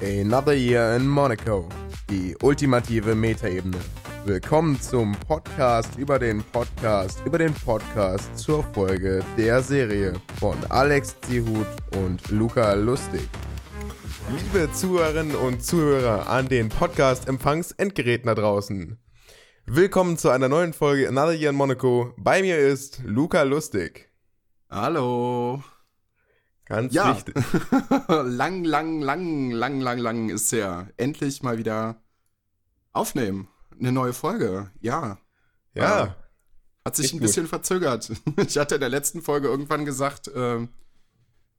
Another Year in Monaco. Die ultimative Metaebene. Willkommen zum Podcast über den Podcast über den Podcast zur Folge der Serie von Alex Zihut und Luca Lustig. Liebe Zuhörerinnen und Zuhörer an den Podcast-Empfangs-Endgeräten da draußen. Willkommen zu einer neuen Folge Another Year in Monaco. Bei mir ist Luca Lustig. Hallo. Ganz Ja. wichtig. lang, lang, lang, lang, lang, lang ist her. Endlich mal wieder aufnehmen. Eine neue Folge. Ja. Ja. Hat sich ein gut. bisschen verzögert. Ich hatte in der letzten Folge irgendwann gesagt, ähm,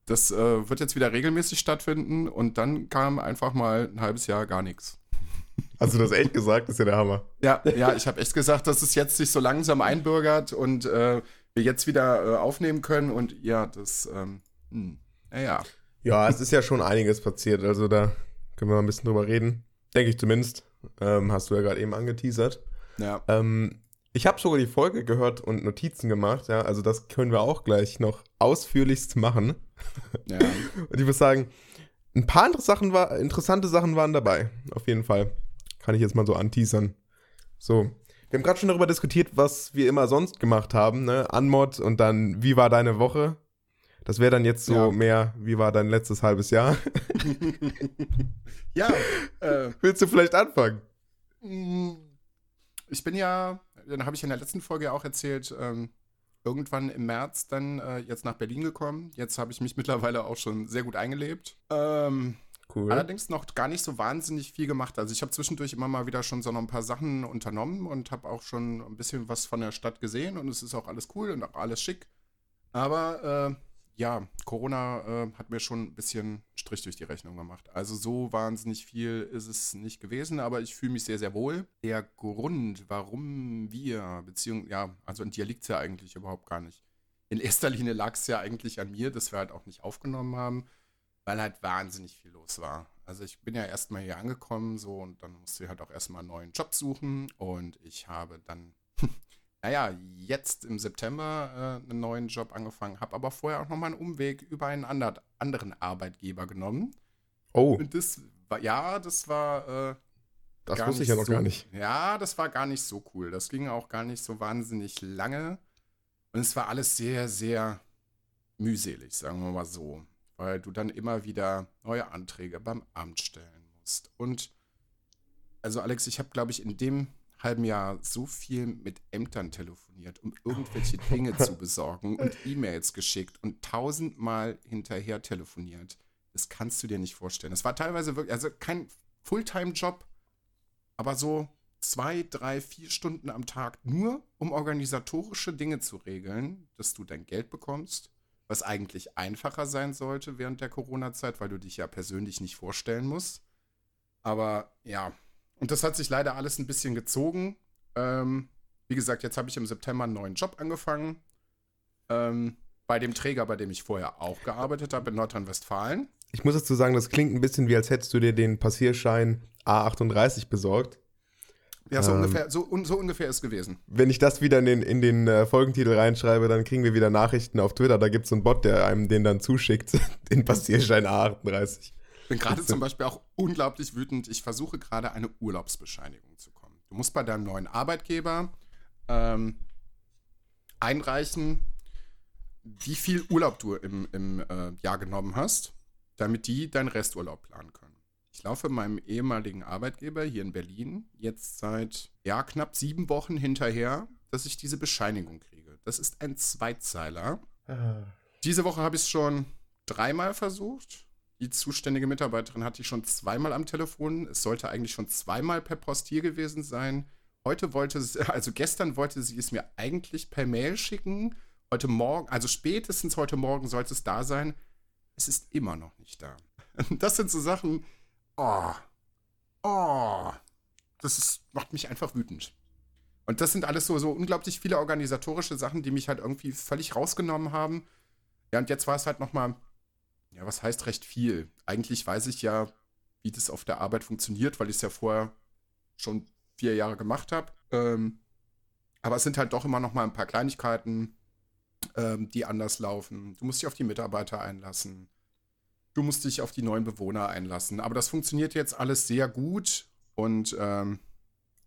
das äh, wird jetzt wieder regelmäßig stattfinden und dann kam einfach mal ein halbes Jahr gar nichts. Hast du das echt gesagt? Das ist ja der Hammer. Ja, ja, ich habe echt gesagt, dass es jetzt sich so langsam einbürgert und äh, wir jetzt wieder äh, aufnehmen können und ja, das, ähm, hm, naja. Ja, es ist ja schon einiges passiert, also da können wir mal ein bisschen drüber reden. Denke ich zumindest. Ähm, hast du ja gerade eben angeteasert. Ja. Ähm, ich habe sogar die Folge gehört und Notizen gemacht, ja, also das können wir auch gleich noch ausführlichst machen. ja. Und ich muss sagen, ein paar andere Sachen war, interessante Sachen waren dabei, auf jeden Fall. Kann ich jetzt mal so anteasern. So, wir haben gerade schon darüber diskutiert, was wir immer sonst gemacht haben, ne? Anmod und dann, wie war deine Woche? Das wäre dann jetzt so Ja. mehr, wie war dein letztes halbes Jahr? ja, äh, Willst du vielleicht anfangen? ich bin ja, dann habe ich in der letzten Folge ja auch erzählt, ähm, irgendwann im März dann äh, jetzt nach Berlin gekommen. Jetzt habe ich mich mittlerweile auch schon sehr gut eingelebt. Ähm, Cool. Allerdings noch gar nicht so wahnsinnig viel gemacht. Also ich habe zwischendurch immer mal wieder schon so noch ein paar Sachen unternommen und habe auch schon ein bisschen was von der Stadt gesehen und es ist auch alles cool und auch alles schick. Aber äh, ja, Corona äh, hat mir schon ein bisschen Strich durch die Rechnung gemacht. Also so wahnsinnig viel ist es nicht gewesen, aber ich fühle mich sehr, sehr wohl. Der Grund, warum wir, beziehungsweise, ja, also an dir liegt es ja eigentlich überhaupt gar nicht. In erster Linie lag es ja eigentlich an mir, dass wir halt auch nicht aufgenommen haben weil halt wahnsinnig viel los war. Also ich bin ja erstmal hier angekommen so und dann musste ich halt auch erstmal einen neuen Job suchen und ich habe dann, naja, jetzt im September äh, einen neuen Job angefangen, habe aber vorher auch nochmal einen Umweg über einen ander, anderen Arbeitgeber genommen. oh, Und das war, ja, das war äh, das wusste ich ja noch so, gar nicht. Ja, das war gar nicht so cool. Das ging auch gar nicht so wahnsinnig lange. Und es war alles sehr, sehr mühselig, sagen wir mal so. Weil du dann immer wieder neue Anträge beim Amt stellen musst. Und also Alex, ich habe, glaube ich, in dem halben Jahr so viel mit Ämtern telefoniert, um irgendwelche Dinge zu besorgen und E-Mails geschickt und tausendmal hinterher telefoniert. Das kannst du dir nicht vorstellen. Das war teilweise wirklich, also kein Fulltime-Job, aber so zwei, drei, vier Stunden am Tag nur, um organisatorische Dinge zu regeln, dass du dein Geld bekommst, was eigentlich einfacher sein sollte während der Corona-Zeit, weil du dich ja persönlich nicht vorstellen musst. Aber ja, und das hat sich leider alles ein bisschen gezogen. Ähm, wie gesagt, jetzt habe ich im September einen neuen Job angefangen. Ähm, bei dem Träger, bei dem ich vorher auch gearbeitet habe, in Nordrhein-Westfalen. Ich muss dazu sagen, das klingt ein bisschen wie, als hättest du dir den Passierschein A38 besorgt. Ja, so, Ähm. ungefähr, so, un, so ungefähr ist gewesen. Wenn ich das wieder in den, in den äh, Folgentitel reinschreibe, dann kriegen wir wieder Nachrichten auf Twitter. Da gibt es einen Bot, der einem den dann zuschickt, den Passierschein A38. Bin gerade zum Beispiel auch unglaublich wütend. Ich versuche gerade eine Urlaubsbescheinigung zu kommen. Du musst bei deinem neuen Arbeitgeber ähm, einreichen, wie viel Urlaub du im, im äh, Jahr genommen hast, damit die deinen Resturlaub planen können. Ich laufe meinem ehemaligen Arbeitgeber hier in Berlin jetzt seit ja, knapp sieben Wochen hinterher, dass ich diese Bescheinigung kriege. Das ist ein Zweizeiler. Diese Woche habe ich es schon dreimal versucht. Die zuständige Mitarbeiterin hatte ich schon zweimal am Telefon. Es sollte eigentlich schon zweimal per Post hier gewesen sein. Heute wollte sie, also gestern wollte sie es mir eigentlich per Mail schicken. Heute Morgen, also spätestens heute Morgen sollte es da sein. Es ist immer noch nicht da. Das sind so Sachen, oh, oh, das ist, macht mich einfach wütend. Und das sind alles so, so unglaublich viele organisatorische Sachen, die mich halt irgendwie völlig rausgenommen haben. Ja, und jetzt war es halt nochmal, ja, was heißt recht viel? Eigentlich weiß ich ja, wie das auf der Arbeit funktioniert, weil ich es ja vorher schon vier Jahre gemacht habe. Ähm, aber es sind halt doch immer noch mal ein paar Kleinigkeiten, ähm, die anders laufen. Du musst dich auf die Mitarbeiter einlassen. du musst dich auf die neuen Bewohner einlassen. Aber das funktioniert jetzt alles sehr gut und ähm,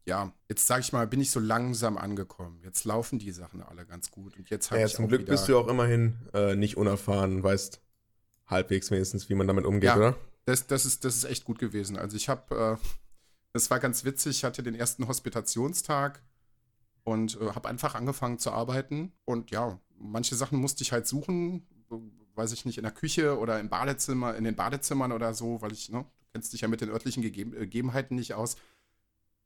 ja, jetzt sage ich mal, bin ich so langsam angekommen. Jetzt laufen die Sachen alle ganz gut und jetzt habe Ja, ich zum Glück bist du auch immerhin äh, nicht unerfahren, weißt halbwegs wenigstens, wie man damit umgeht, Ja. oder? Das, das, ist, das ist echt gut gewesen. Also ich habe, äh, das war ganz witzig, ich hatte den ersten Hospitationstag und äh, habe einfach angefangen zu arbeiten. Und ja, manche Sachen musste ich halt suchen, äh, weiß ich nicht, in der Küche oder im Badezimmer, in den Badezimmern oder so, weil ich, ne, du kennst dich ja mit den örtlichen Gegeben, Gegebenheiten nicht aus.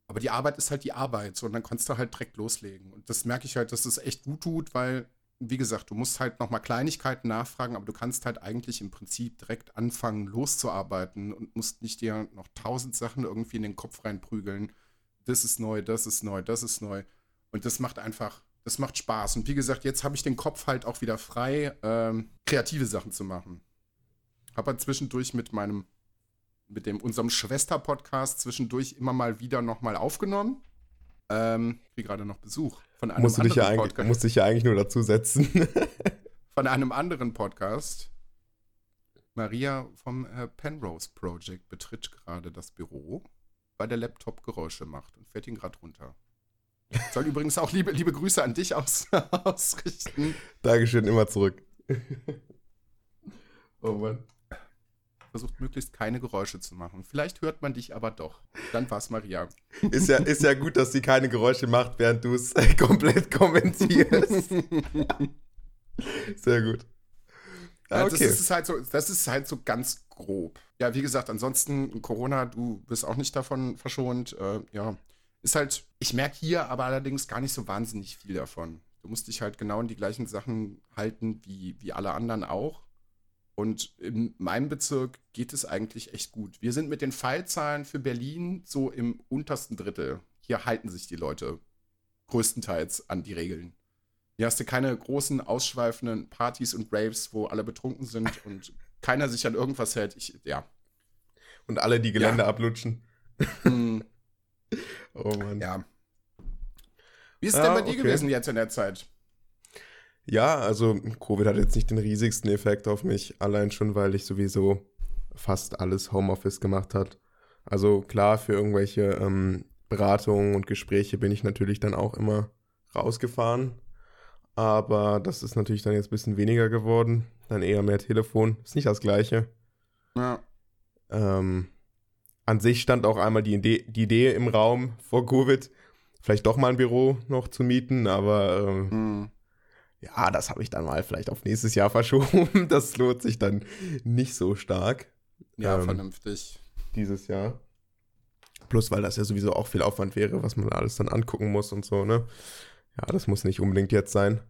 Aber die Arbeit ist halt die Arbeit so, und dann kannst du halt direkt loslegen. Und das merke ich halt, dass es echt gut tut, weil, wie gesagt, du musst halt nochmal Kleinigkeiten nachfragen, aber du kannst halt eigentlich im Prinzip direkt anfangen loszuarbeiten und musst nicht dir noch tausend Sachen irgendwie in den Kopf reinprügeln. Das ist neu, das ist neu, das ist neu. Und das macht einfach, das macht Spaß. Und wie gesagt, jetzt habe ich den Kopf halt auch wieder frei, ähm, kreative Sachen zu machen. Habe halt zwischendurch mit meinem mit dem unserem Schwester-Podcast zwischendurch immer mal wieder nochmal aufgenommen. Ähm, ich kriege gerade noch Besuch von einem Musst du dich ja anderen eigentlich, Podcast. musst dich ja eigentlich nur dazusetzen. Von einem anderen Podcast. Maria vom äh, Penrose Project betritt gerade das Büro, weil der Laptop Geräusche macht und fährt ihn gerade runter. Soll übrigens auch liebe, liebe Grüße an dich aus, ausrichten. Dankeschön, immer zurück. oh Mann. Versucht möglichst keine Geräusche zu machen. Vielleicht hört man dich aber doch. Dann war's Maria. Ist ja, ist ja gut, dass sie keine Geräusche macht, während du es äh, komplett kommentierst. Sehr gut. Ja, okay. das, ist halt so, das ist halt so ganz grob. Ja, wie gesagt, ansonsten Corona, du bist auch nicht davon verschont. Äh, ja, ist halt, ich merke hier aber allerdings gar nicht so wahnsinnig viel davon. Du musst dich halt genau in die gleichen Sachen halten wie, wie alle anderen auch. Und in meinem Bezirk geht es eigentlich echt gut. Wir sind mit den Fallzahlen für Berlin so im untersten Drittel. Hier halten sich die Leute größtenteils an die Regeln. Hier hast du keine großen, ausschweifenden Partys und Raves, wo alle betrunken sind und keiner sich an irgendwas hält. Ich, ja. Und alle die Gelände ablutschen. Hm, Oh Mann. Ja, ja. Wie ist es Ah, denn bei dir okay. gewesen jetzt in der Zeit? Also Covid hat jetzt nicht den riesigsten Effekt auf mich, allein schon, weil ich sowieso fast alles Homeoffice gemacht hat. Also klar, für irgendwelche ähm, Beratungen und Gespräche bin ich natürlich dann auch immer rausgefahren. Aber das ist natürlich dann jetzt ein bisschen weniger geworden. Dann eher mehr Telefon. Ist nicht das gleiche. Ja. Ähm, an sich stand auch einmal die Idee, die Idee im Raum vor Covid, vielleicht doch mal ein Büro noch zu mieten, aber ähm, Hm. Ja, das habe ich dann mal vielleicht auf nächstes Jahr verschoben. Das lohnt sich dann nicht so stark Ja, Ähm, vernünftig. dieses Jahr. Plus, weil das ja sowieso auch viel Aufwand wäre, was man alles dann angucken muss und so, ne? Ja, das muss nicht unbedingt jetzt sein.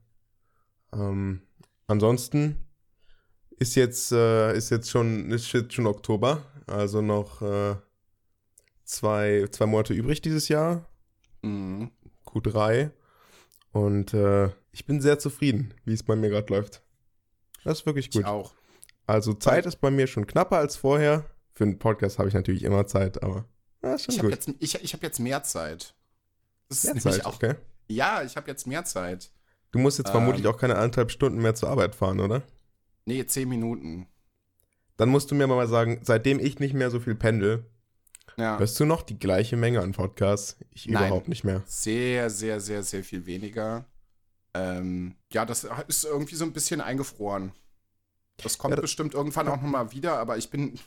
Ähm, ansonsten ist jetzt, äh, ist jetzt schon, ist jetzt schon Oktober, also noch äh, zwei, zwei Monate übrig dieses Jahr, Mhm. Q3. Und äh, ich bin sehr zufrieden, wie es bei mir gerade läuft. Das ist wirklich Ich gut. auch. Also Zeit ist bei mir schon knapper als vorher. Für einen Podcast habe ich natürlich immer Zeit, aber ja, ist schon Ich habe gut. jetzt, ich, ich hab jetzt mehr Zeit. Das ist Mehr Zeit, auch. okay. Ja, ich habe jetzt mehr Zeit. Du musst jetzt Ähm. vermutlich auch keine anderthalb Stunden mehr zur Arbeit fahren, oder? Nee, zehn Minuten. Dann musst du mir mal sagen, seitdem ich nicht mehr so viel pendel, Ja. hörst du noch die gleiche Menge an Podcasts? Ich Nein. überhaupt nicht mehr. Sehr, sehr, sehr, sehr viel weniger. Ähm, ja, das ist irgendwie so ein bisschen eingefroren. Das kommt Ja, das- bestimmt irgendwann auch nochmal wieder, aber ich bin.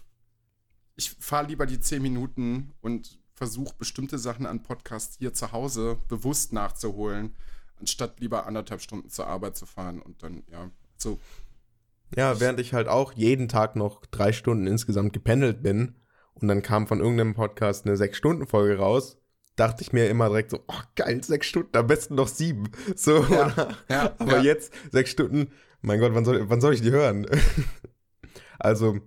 Ich fahre lieber die 10 Minuten und versuche bestimmte Sachen an Podcasts hier zu Hause bewusst nachzuholen, anstatt lieber anderthalb Stunden zur Arbeit zu fahren und dann, ja, so. Ja, während ich halt auch jeden Tag noch drei Stunden insgesamt gependelt bin und dann kam von irgendeinem Podcast eine Sechs-Stunden-Folge raus, dachte ich mir immer direkt so, oh geil, sechs Stunden, am besten noch sieben. So, Ja, ja, aber ja. jetzt sechs Stunden, mein Gott, wann soll, wann soll ich die hören? also,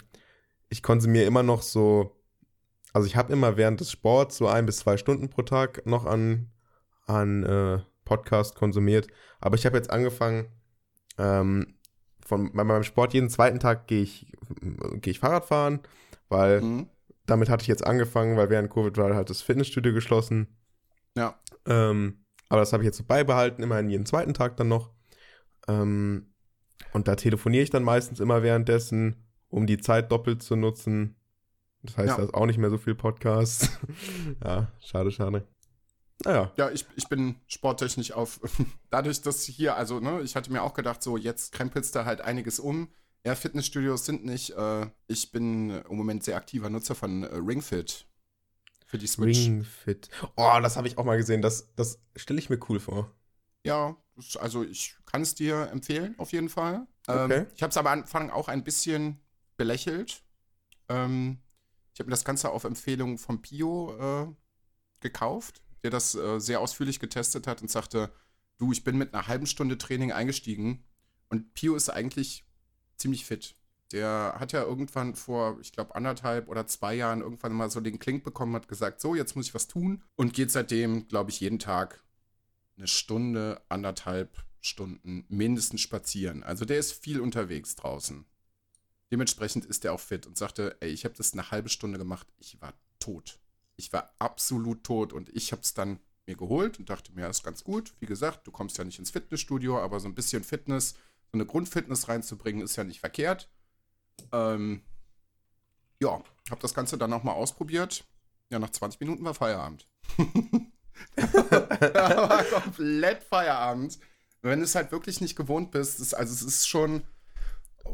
ich konsumiere immer noch so, also ich habe immer während des Sports so ein bis zwei Stunden pro Tag noch an, an äh, Podcast konsumiert, aber ich habe jetzt angefangen, ähm, von, bei meinem Sport jeden zweiten Tag gehe ich, gehe ich Fahrrad fahren, weil Mhm. Damit hatte ich jetzt angefangen, weil während Covid war halt das Fitnessstudio geschlossen. Ja. Ähm, aber das habe ich jetzt so beibehalten, immerhin jeden zweiten Tag dann noch. Ähm, und da telefoniere ich dann meistens immer währenddessen um die Zeit doppelt zu nutzen. Das heißt, Ja. da ist auch nicht mehr so viel Podcast. ja, schade, schade. Naja. Ja, ich, ich bin sporttechnisch auf. Dadurch, dass hier, also, ne, ich hatte mir auch gedacht, so, jetzt krempelst du halt einiges um. Ja, Fitnessstudios sind nicht. Äh, ich bin im Moment sehr aktiver Nutzer von äh, Ringfit für die Switch. Ring Fit. Oh, das habe ich auch mal gesehen. Das, das stelle ich mir cool vor. Ja, also ich kann es dir empfehlen, auf jeden Fall. Ähm, Okay. ich habe es aber am Anfang auch ein bisschen belächelt. Ähm, ich habe mir das Ganze auf Empfehlung von Pio äh, gekauft, der das äh, sehr ausführlich getestet hat und sagte, du, ich bin mit einer halben Stunde Training eingestiegen und Pio ist eigentlich ziemlich fit. Der hat ja irgendwann vor, ich glaube, anderthalb oder zwei Jahren irgendwann mal so den Klink bekommen, hat gesagt, so, jetzt muss ich was tun und geht seitdem, glaube ich, jeden Tag eine Stunde, anderthalb Stunden mindestens spazieren. Also der ist viel unterwegs draußen. Dementsprechend ist er auch fit und sagte, ey, ich habe das eine halbe Stunde gemacht, ich war tot. Ich war absolut tot und ich habe es dann mir geholt und dachte mir, ist ganz gut. Wie gesagt, du kommst ja nicht ins Fitnessstudio, aber so ein bisschen Fitness, so eine Grundfitness reinzubringen, ist ja nicht verkehrt. Ähm, ja, habe das Ganze dann auch mal ausprobiert. Ja, nach 20 Minuten war Feierabend. da war komplett Feierabend. Wenn du es halt wirklich nicht gewohnt bist, ist, also es ist schon,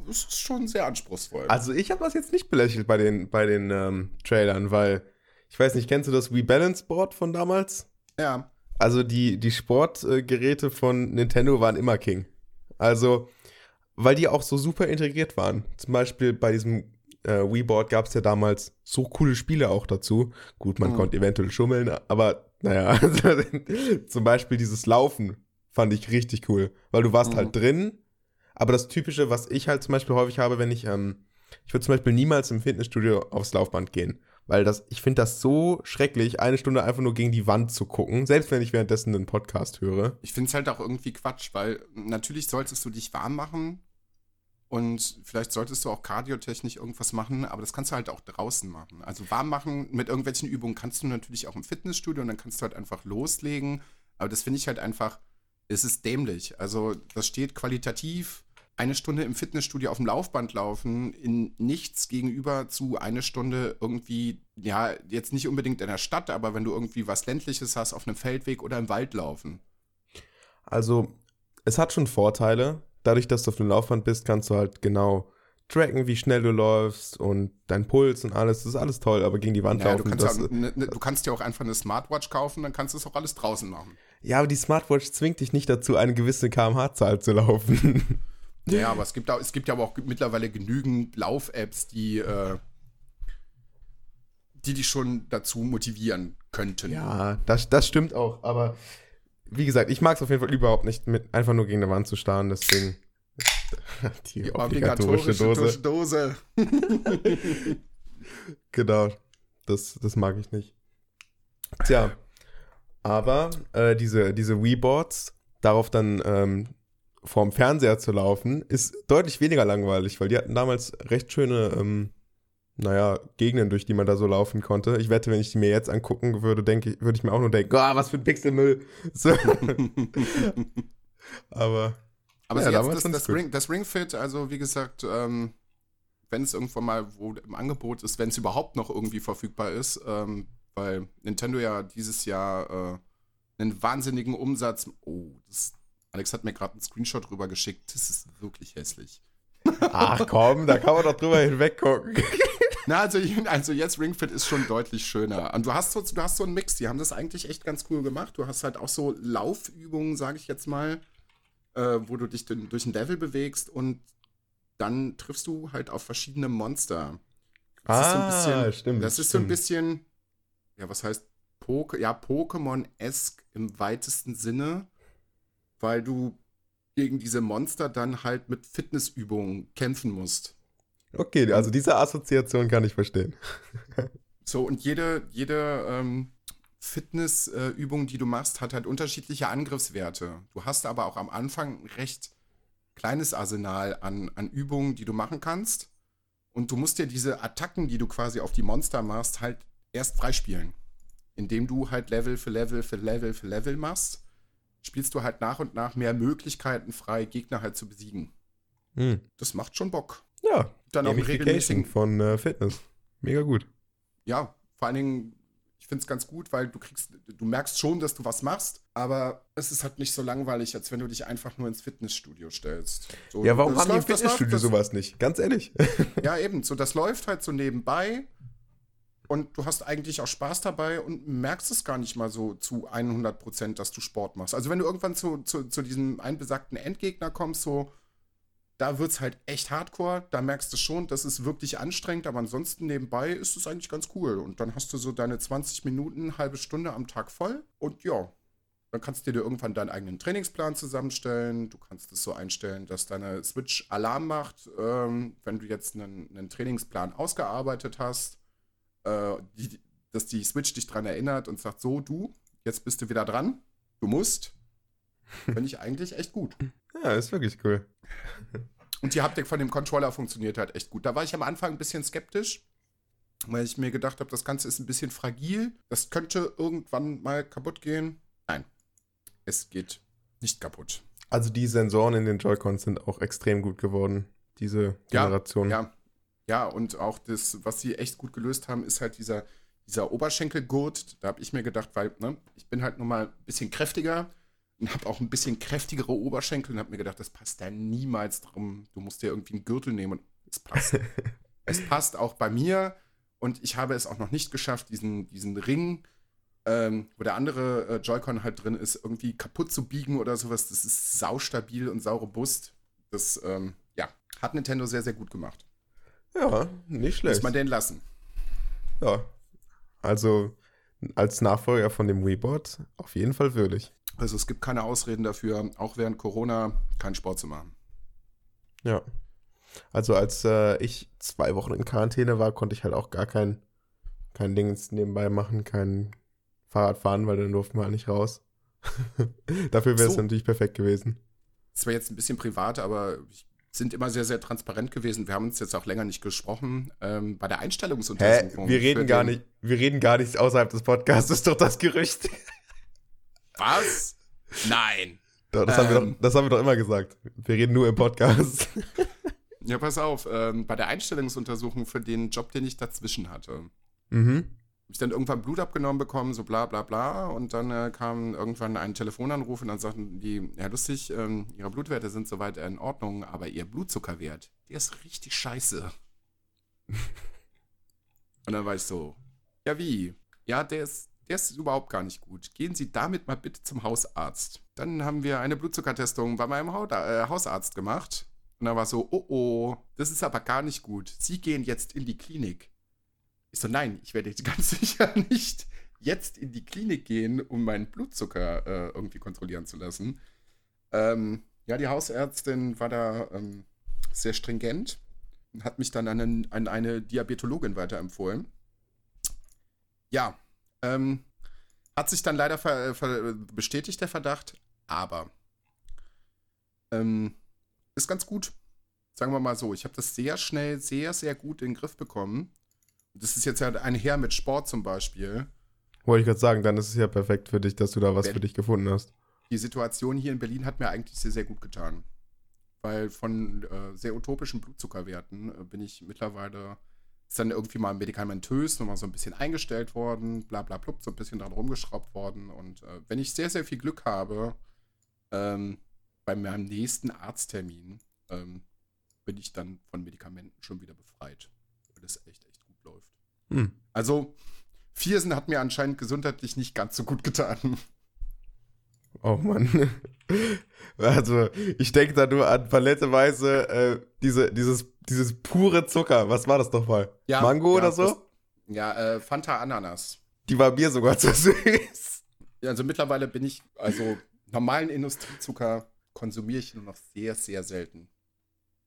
es ist schon sehr anspruchsvoll. Also ich habe das jetzt nicht belächelt bei den, bei den ähm, Trailern, weil ich weiß nicht, kennst du das Wii Balance Board von damals? ja, Also die, die Sportgeräte von Nintendo waren immer King. Also, weil die auch so super integriert waren. Zum Beispiel bei diesem äh, Wii-Board gab es ja damals so coole Spiele auch dazu. Gut, man Mhm. konnte eventuell schummeln, aber naja, also, zum Beispiel dieses Laufen fand ich richtig cool, weil du warst Mhm. halt drin. Aber das Typische, was ich halt zum Beispiel häufig habe, wenn ich, ähm, ich würde zum Beispiel niemals im Fitnessstudio aufs Laufband gehen. Weil das, ich finde das so schrecklich, eine Stunde einfach nur gegen die Wand zu gucken, selbst wenn ich währenddessen einen Podcast höre. ich finde es halt auch irgendwie Quatsch, weil natürlich solltest du dich warm machen und vielleicht solltest du auch kardiotechnisch irgendwas machen, aber das kannst du halt auch draußen machen. Also warm machen mit irgendwelchen Übungen kannst du natürlich auch im Fitnessstudio und dann kannst du halt einfach loslegen. Aber das finde ich halt einfach, es ist dämlich. Also das steht qualitativ eine Stunde im Fitnessstudio auf dem Laufband laufen, in nichts gegenüber zu eine Stunde irgendwie, ja, jetzt nicht unbedingt in der Stadt, aber wenn du irgendwie was Ländliches hast, auf einem Feldweg oder im Wald laufen. Also, es hat schon Vorteile. Dadurch, dass du auf dem Laufband bist, kannst du halt genau tracken, wie schnell du läufst und dein Puls und alles. Das ist alles toll, aber gegen die Wand Ja, du, laufen, kannst das, auch, ne, ne, du kannst dir auch einfach eine Smartwatch kaufen, dann kannst du es auch alles draußen machen. Ja, aber die Smartwatch zwingt dich nicht dazu, eine gewisse kmh-Zahl zu laufen. Ja, aber es gibt, auch, es gibt ja aber auch mittlerweile genügend Lauf-Apps, die, äh, die dich schon dazu motivieren könnten. ja, das, das stimmt auch, aber wie gesagt, ich mag es auf jeden Fall überhaupt nicht, mit einfach nur gegen eine Wand zu starren, deswegen die, Die obligatorische Dose. Dose. Genau, das, das mag ich nicht. Tja, aber äh, diese, diese Wii-Boards, darauf dann ähm, vorm Fernseher zu laufen, ist deutlich weniger langweilig, weil die hatten damals recht schöne, ähm, naja, Gegenden, durch die man da so laufen konnte. Ich wette, wenn ich die mir jetzt angucken würde, denke ich, würde ich mir auch nur denken, oh, was für ein Pixelmüll. So. aber Aber Ja, jetzt das, das. Ring, das Ring Fit, also wie gesagt, ähm, wenn es irgendwann mal wo im Angebot ist, wenn es überhaupt noch irgendwie verfügbar ist, ähm, weil Nintendo ja dieses Jahr äh, einen wahnsinnigen Umsatz. Oh, das, Alex hat mir gerade einen Screenshot rüber geschickt. Das ist wirklich hässlich. ach komm, da kann man doch drüber hinweggucken. Na, also, also jetzt Ring Fit ist schon deutlich schöner. Und du hast so, du hast so einen Mix. Die haben das eigentlich echt ganz cool gemacht. Du hast halt auch so Laufübungen, sage ich jetzt mal, äh, wo du dich den, durch ein Level bewegst und dann triffst du halt auf verschiedene Monster. Das ist so ein bisschen, stimmt. Das ist so ein stimmt. bisschen, ja, was heißt Poke, ja, Pokémon-esque im weitesten Sinne, weil du gegen diese Monster dann halt mit Fitnessübungen kämpfen musst. Okay, also diese Assoziation kann ich verstehen. So, und jede, jede ähm, Fitnessübung, die du machst, hat halt unterschiedliche Angriffswerte. Du hast aber auch am Anfang ein recht kleines Arsenal an, an Übungen, die du machen kannst. Und du musst dir diese Attacken, die du quasi auf die Monster machst, halt erst freispielen. Indem du halt Level für Level für Level für Level machst, spielst du halt nach und nach mehr Möglichkeiten frei, Gegner halt zu besiegen. Hm. Das macht schon Bock. Ja, Dann auch regelmäßigen von äh, Fitness. Mega gut. ja, vor allen Dingen, ich finde es ganz gut, weil du kriegst, du merkst schon, dass du was machst, aber es ist halt nicht so langweilig, als wenn du dich einfach nur ins Fitnessstudio stellst. So, Ja, warum haben die im Fitnessstudio läuft, sowas nicht? Ganz ehrlich. Ja, eben, so das läuft halt so nebenbei und du hast eigentlich auch Spaß dabei und merkst es gar nicht mal so zu 100 Prozent, dass du Sport machst. Also wenn du irgendwann zu, zu, zu diesem einbesagten Endgegner kommst, so, da wird es halt echt hardcore, da merkst du schon, das ist wirklich anstrengend, aber ansonsten nebenbei ist es eigentlich ganz cool. Und dann hast du so deine 20 Minuten, halbe Stunde am Tag voll und ja, dann kannst du dir irgendwann deinen eigenen Trainingsplan zusammenstellen. Du kannst es so einstellen, dass deine Switch Alarm macht, ähm, wenn du jetzt einen, einen Trainingsplan ausgearbeitet hast, äh, die, dass die Switch dich daran erinnert und sagt, so, du, jetzt bist du wieder dran, du musst. Finde ich eigentlich echt gut. Ja, ist wirklich cool. Und die Haptik von dem Controller funktioniert halt echt gut. Da war ich am Anfang ein bisschen skeptisch, weil ich mir gedacht habe, das Ganze ist ein bisschen fragil. Das könnte irgendwann mal kaputt gehen. Nein, es geht nicht kaputt. Also die Sensoren in den Joy-Cons sind auch extrem gut geworden. Diese Generation. Ja, ja, und auch das, was sie echt gut gelöst haben, ist halt dieser, dieser Oberschenkelgurt. Da habe ich mir gedacht, weil ne, ich bin halt nun mal ein bisschen kräftiger und habe auch ein bisschen kräftigere Oberschenkel und habe mir gedacht, das passt da niemals drum. Du musst dir irgendwie einen Gürtel nehmen und es passt. es passt auch bei mir und ich habe es auch noch nicht geschafft, diesen, diesen Ring, ähm, wo der andere äh, Joy-Con halt drin ist, irgendwie kaputt zu biegen oder sowas. Das ist saustabil und saurobust. Das, ähm, ja, hat Nintendo sehr, sehr gut gemacht. Ja, nicht Muss schlecht. man den lassen. Ja. Also als Nachfolger von dem Wii-Board auf jeden Fall würdig. Also es gibt keine Ausreden dafür, auch während Corona keinen Sport zu machen. Ja. Also als äh, ich zwei Wochen in Quarantäne war, konnte ich halt auch gar kein, kein Dings nebenbei machen, kein Fahrrad fahren, weil dann durften wir halt nicht raus. Dafür wäre es So. natürlich perfekt gewesen. Das war jetzt ein bisschen privat, aber wir sind immer sehr, sehr transparent gewesen. Wir haben uns jetzt auch länger nicht gesprochen. Ähm, bei der Hä? Einstellungsuntersuchung. Wir für reden gar nicht, wir reden gar nicht außerhalb des Podcasts, ist doch das Gerücht. Was? Nein. Doch, das, haben wir Ähm. doch, das haben wir doch immer gesagt. Wir reden nur im Podcast. Ja, pass auf. Ähm, bei der Einstellungsuntersuchung für den Job, den ich dazwischen hatte, habe ich dann irgendwann Blut abgenommen bekommen, so bla bla bla. Und dann äh, kam irgendwann ein Telefonanruf und dann sagten die, ja lustig, ähm, ihre Blutwerte sind soweit in Ordnung, aber ihr Blutzuckerwert, der ist richtig scheiße. und dann war ich so, ja wie? Ja, der ist, der ist überhaupt gar nicht gut. Gehen Sie damit mal bitte zum Hausarzt. Dann haben wir eine Blutzuckertestung bei meinem Haut, äh, Hausarzt gemacht. Und dann war so, oh oh, das ist aber gar nicht gut. Sie gehen jetzt in die Klinik. Ich so, nein, ich werde jetzt ganz sicher nicht jetzt in die Klinik gehen, um meinen Blutzucker äh, irgendwie kontrollieren zu lassen. Ähm, ja, die Hausärztin war da ähm, sehr stringent und hat mich dann an, einen, an eine Diabetologin weiterempfohlen. Ja, ähm, hat sich dann leider ver, ver, bestätigt, der Verdacht, aber ähm, ist ganz gut. Sagen wir mal so, ich habe das sehr schnell, sehr, sehr gut in den Griff bekommen. Das ist jetzt ja einher mit Sport zum Beispiel. Wollte ich gerade sagen, dann ist es ja perfekt für dich, dass du da was Wenn- für dich gefunden hast. Die Situation hier in Berlin hat mir eigentlich sehr, sehr gut getan. Weil von äh, sehr utopischen Blutzuckerwerten äh, bin ich mittlerweile, ist dann irgendwie mal medikamentös nochmal so ein bisschen eingestellt worden, bla bla blub, so ein bisschen dran rumgeschraubt worden. Und äh, wenn ich sehr, sehr viel Glück habe, ähm, bei meinem nächsten Arzttermin, ähm, bin ich dann von Medikamenten schon wieder befreit. Das echt, echt gut läuft. Hm. Also, Viersen hat mir anscheinend gesundheitlich nicht ganz so gut getan. Oh Mann. Also, ich denke da nur an paletteweise äh, diese, dieses, dieses pure Zucker. Was war das doch mal? Mango ja, oder so? das- ja, äh, Fanta Ananas. Die war mir sogar zu süß. Ja, Also mittlerweile bin ich, also normalen Industriezucker konsumiere ich nur noch sehr, sehr selten.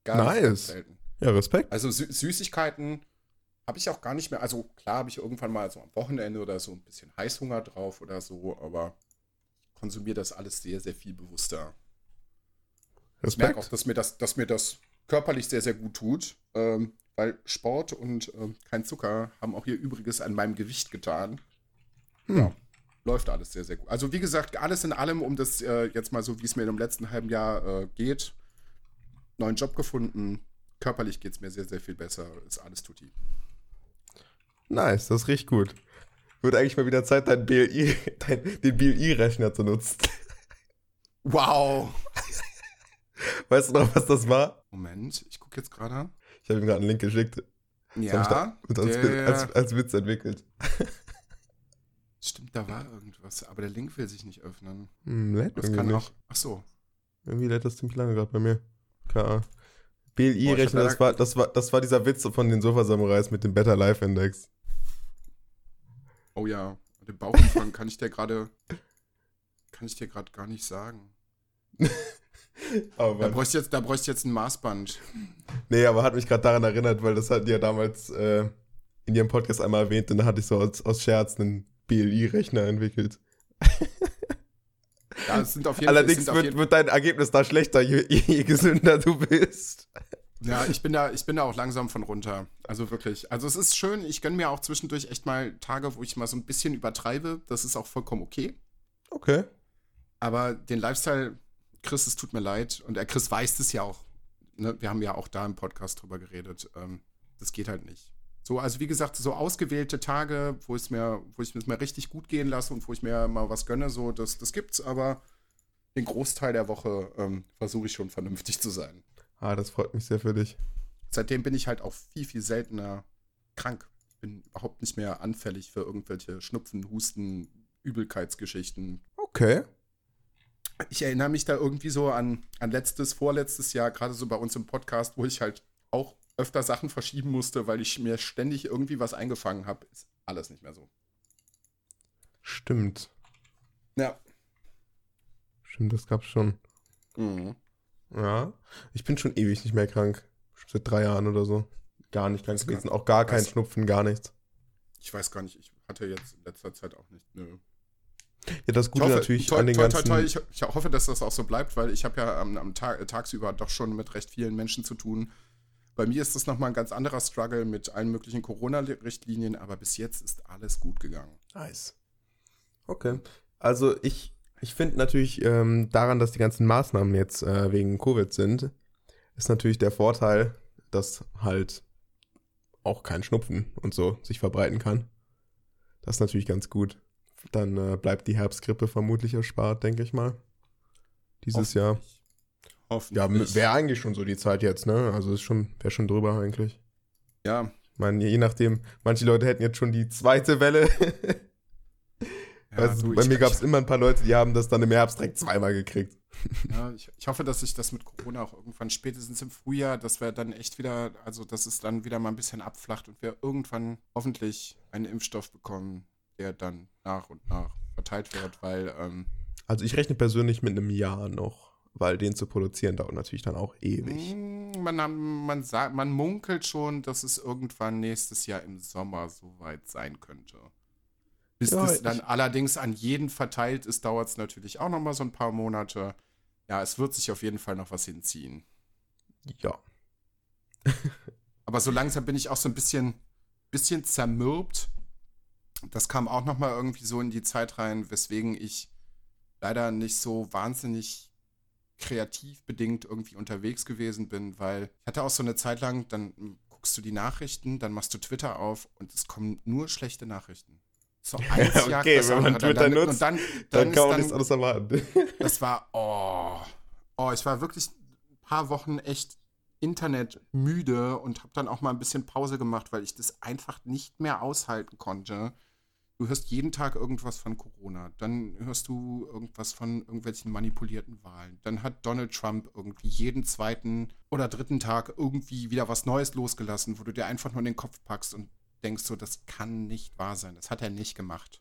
Ganz, Nice. selten. Ja, Respekt. Also Sü Süßigkeiten habe ich auch gar nicht mehr. Also klar habe ich irgendwann mal so am Wochenende oder so ein bisschen Heißhunger drauf oder so, aber ich konsumiere das alles sehr, sehr viel bewusster. Ich merke auch, Respekt. dass mir das, dass mir das körperlich sehr, sehr gut tut, ähm, weil Sport und ähm, kein Zucker haben auch ihr Übriges an meinem Gewicht getan. Hm. Ja, läuft alles sehr, sehr gut. Also wie gesagt, alles in allem, um das äh, jetzt mal so, wie es mir im letzten halben Jahr äh, geht, neuen Job gefunden, körperlich geht es mir sehr, sehr viel besser. Ist alles tutti. Nice, das riecht gut. Wird eigentlich mal wieder Zeit, dein BLI, dein, den BLI-Rechner zu nutzen. Wow. Weißt du noch, was das war? Moment, ich gucke jetzt gerade. Ich habe ihm gerade einen Link geschickt. Das hab ich Ja, da als, der- als, als Witz entwickelt. stimmt, da war irgendwas. Aber der Link will sich nicht öffnen. Hm, lädt Das kann nicht. auch. Ach so. Irgendwie lädt das ziemlich lange gerade bei mir. Hab BLI-Rechner, leider- das war, das, war, das war dieser Witz von den Sofa-Samurais mit dem Better Life Index. Oh ja. Den Bauchumfang kann ich dir gerade. Kann ich dir gerade gar nicht sagen. Da bräuchte ich jetzt, da bräuchte jetzt ein Maßband. Nee, aber hat mich gerade daran erinnert, weil das hatten die ja damals äh, in ihrem Podcast einmal erwähnt und dann hatte ich so aus, aus Scherz einen BLI-Rechner entwickelt. Ja, Allerdings wird, wird dein Ergebnis da schlechter, je, je gesünder du bist. Ja, ich bin da, ich bin da auch langsam von runter. Also wirklich. Also es ist schön. Ich gönne mir auch zwischendurch echt mal Tage, wo ich mal so ein bisschen übertreibe. Das ist auch vollkommen okay. Okay. Aber den Lifestyle, Chris, es tut mir leid. Und der Chris weiß es ja auch. Ne? Wir haben ja auch da im Podcast drüber geredet. Ähm, das geht halt nicht. So, also wie gesagt, so ausgewählte Tage, wo es mir, wo ich es mir richtig gut gehen lasse und wo ich mir mal was gönne, so, das, das gibt's, aber den Großteil der Woche ähm, versuche ich schon vernünftig zu sein. Ah, das freut mich sehr für dich. Seitdem bin ich halt auch viel, viel seltener krank. Ich bin überhaupt nicht mehr anfällig für irgendwelche Schnupfen, Husten, Übelkeitsgeschichten. Okay. ich erinnere mich da irgendwie so an, an letztes, vorletztes Jahr, gerade so bei uns im Podcast, wo ich halt auch öfter Sachen verschieben musste, weil ich mir ständig irgendwie was eingefangen habe. Ist alles nicht mehr so. Stimmt. Ja. Stimmt, das gab's schon. Mhm. Ja. Ich bin schon ewig nicht mehr krank. Seit drei Jahren oder so. Gar nicht krank gewesen. Auch gar kein Schnupfen, gar nichts. Ich weiß gar nicht, ich hatte jetzt in letzter Zeit auch nicht. Nö. Ja, das Gute natürlich toi, an den toi, ganzen. toi, ich, ich hoffe, dass das auch so bleibt, weil ich habe ja am, am Tag, tagsüber doch schon mit recht vielen Menschen zu tun. Bei mir ist das nochmal ein ganz anderer Struggle mit allen möglichen Corona-Richtlinien, aber bis jetzt ist alles gut gegangen. Nice. Okay. Also ich, ich finde natürlich ähm, daran, dass die ganzen Maßnahmen jetzt äh, wegen Covid sind, ist natürlich der Vorteil, dass halt auch kein Schnupfen und so sich verbreiten kann. Das ist natürlich ganz gut. Dann äh, bleibt die Herbstgrippe vermutlich erspart, denke ich mal. Dieses Jahr. Ja, Hoffentlich. wäre eigentlich schon so die Zeit jetzt, ne? Also ist schon, wäre schon drüber eigentlich. Ja, Ich meine, je nachdem, manche Leute hätten jetzt schon die zweite Welle. ja also, du, bei mir gab es immer ein paar Leute, die haben das dann im Herbst direkt zweimal gekriegt. Ja, ich, ich hoffe, dass sich das mit Corona auch irgendwann spätestens im Frühjahr, dass wir dann echt wieder, also dass es dann wieder mal ein bisschen abflacht und wir irgendwann hoffentlich einen Impfstoff bekommen, der dann nach und nach verteilt wird, weil ähm, Also ich rechne persönlich mit einem Jahr noch, weil den zu produzieren dauert natürlich dann auch ewig. mm, man, man, sagt, man munkelt schon, dass es irgendwann nächstes Jahr im Sommer soweit sein könnte. Bis Ja, das dann allerdings an jeden verteilt ist, dauert es natürlich auch noch mal so ein paar Monate. Ja, es wird sich auf jeden Fall noch was hinziehen. Ja. Aber so langsam bin ich auch so ein bisschen, bisschen zermürbt. Das kam auch noch mal irgendwie so in die Zeit rein, weswegen ich leider nicht so wahnsinnig kreativ bedingt irgendwie unterwegs gewesen bin, weil ich hatte auch so eine Zeit lang, dann guckst du die Nachrichten, dann machst du Twitter auf und es kommen nur schlechte Nachrichten. So eins Okay, jagt das wenn man. Twitter dann, nutzt, und dann, Dann, dann, kann man nichts anderes erwarten. das war, oh, oh, ich war wirklich ein paar Wochen echt internetmüde und habe dann auch mal ein bisschen Pause gemacht, weil ich das einfach nicht mehr aushalten konnte. Du hörst jeden Tag irgendwas von Corona, dann hörst du irgendwas von irgendwelchen manipulierten Wahlen. Dann hat Donald Trump irgendwie jeden zweiten oder dritten Tag irgendwie wieder was Neues losgelassen, wo du dir einfach nur in den Kopf packst und denkst so, das kann nicht wahr sein. Das hat er nicht gemacht.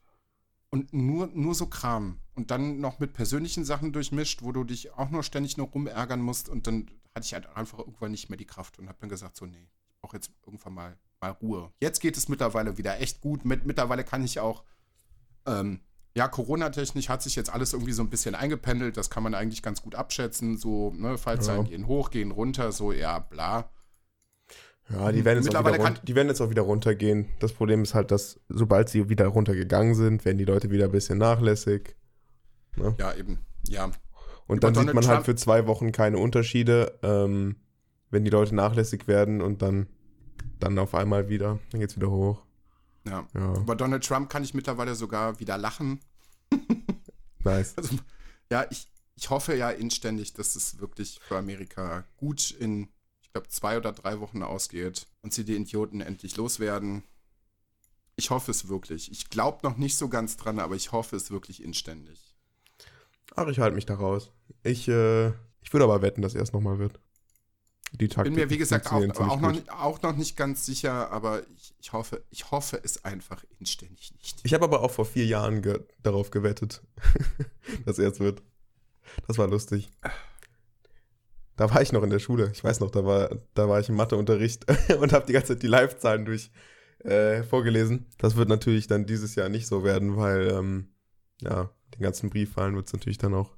Und nur, nur so Kram. Und dann noch mit persönlichen Sachen durchmischt, wo du dich auch nur ständig nur rumärgern musst. Und dann hatte ich halt einfach irgendwann nicht mehr die Kraft und habe dann gesagt, so, nee, ich brauche jetzt irgendwann mal, mal Ruhe. Jetzt geht es mittlerweile wieder echt gut. Mit, mittlerweile kann ich auch, ähm, ja, Corona-technisch hat sich jetzt alles irgendwie so ein bisschen eingependelt. Das kann man eigentlich ganz gut abschätzen. So, ne, Fallzahlen Ja. gehen hoch, gehen runter, so, ja, bla. Ja, die werden, jetzt auch wieder die werden jetzt auch wieder runtergehen. Das Problem ist halt, dass sobald sie wieder runtergegangen sind, werden die Leute wieder ein bisschen nachlässig. Ja, eben. Ja. Und Über dann sieht Donald man halt Trump- für zwei Wochen keine Unterschiede. Ähm, wenn die Leute nachlässig werden und dann, dann auf einmal wieder, dann geht's wieder hoch. Ja. Ja, Über Donald Trump kann ich mittlerweile sogar wieder lachen. nice. Also, ja, ich, ich hoffe ja inständig, dass es wirklich für Amerika gut in, ich glaube, zwei oder drei Wochen ausgeht und sie die Idioten endlich loswerden. Ich hoffe es wirklich. Ich glaube noch nicht so ganz dran, aber ich hoffe es wirklich inständig. Ach, ich halte mich da raus. Ich, äh, ich würde aber wetten, dass er es nochmal wird. Die Taktik Bin mir, wie gesagt, auch, auch, noch, nicht- auch noch nicht ganz sicher, aber ich, ich, hoffe, ich hoffe es einfach inständig nicht. Ich habe aber auch vor vier Jahren ge darauf gewettet, dass er es wird. Das war lustig. Da war ich noch in der Schule. Ich weiß noch, da war, da war ich im Matheunterricht und habe die ganze Zeit die Live-Zahlen durch äh, vorgelesen. Das wird natürlich dann dieses Jahr nicht so werden, weil ähm, ja, den ganzen Briefwahlen wird es natürlich dann auch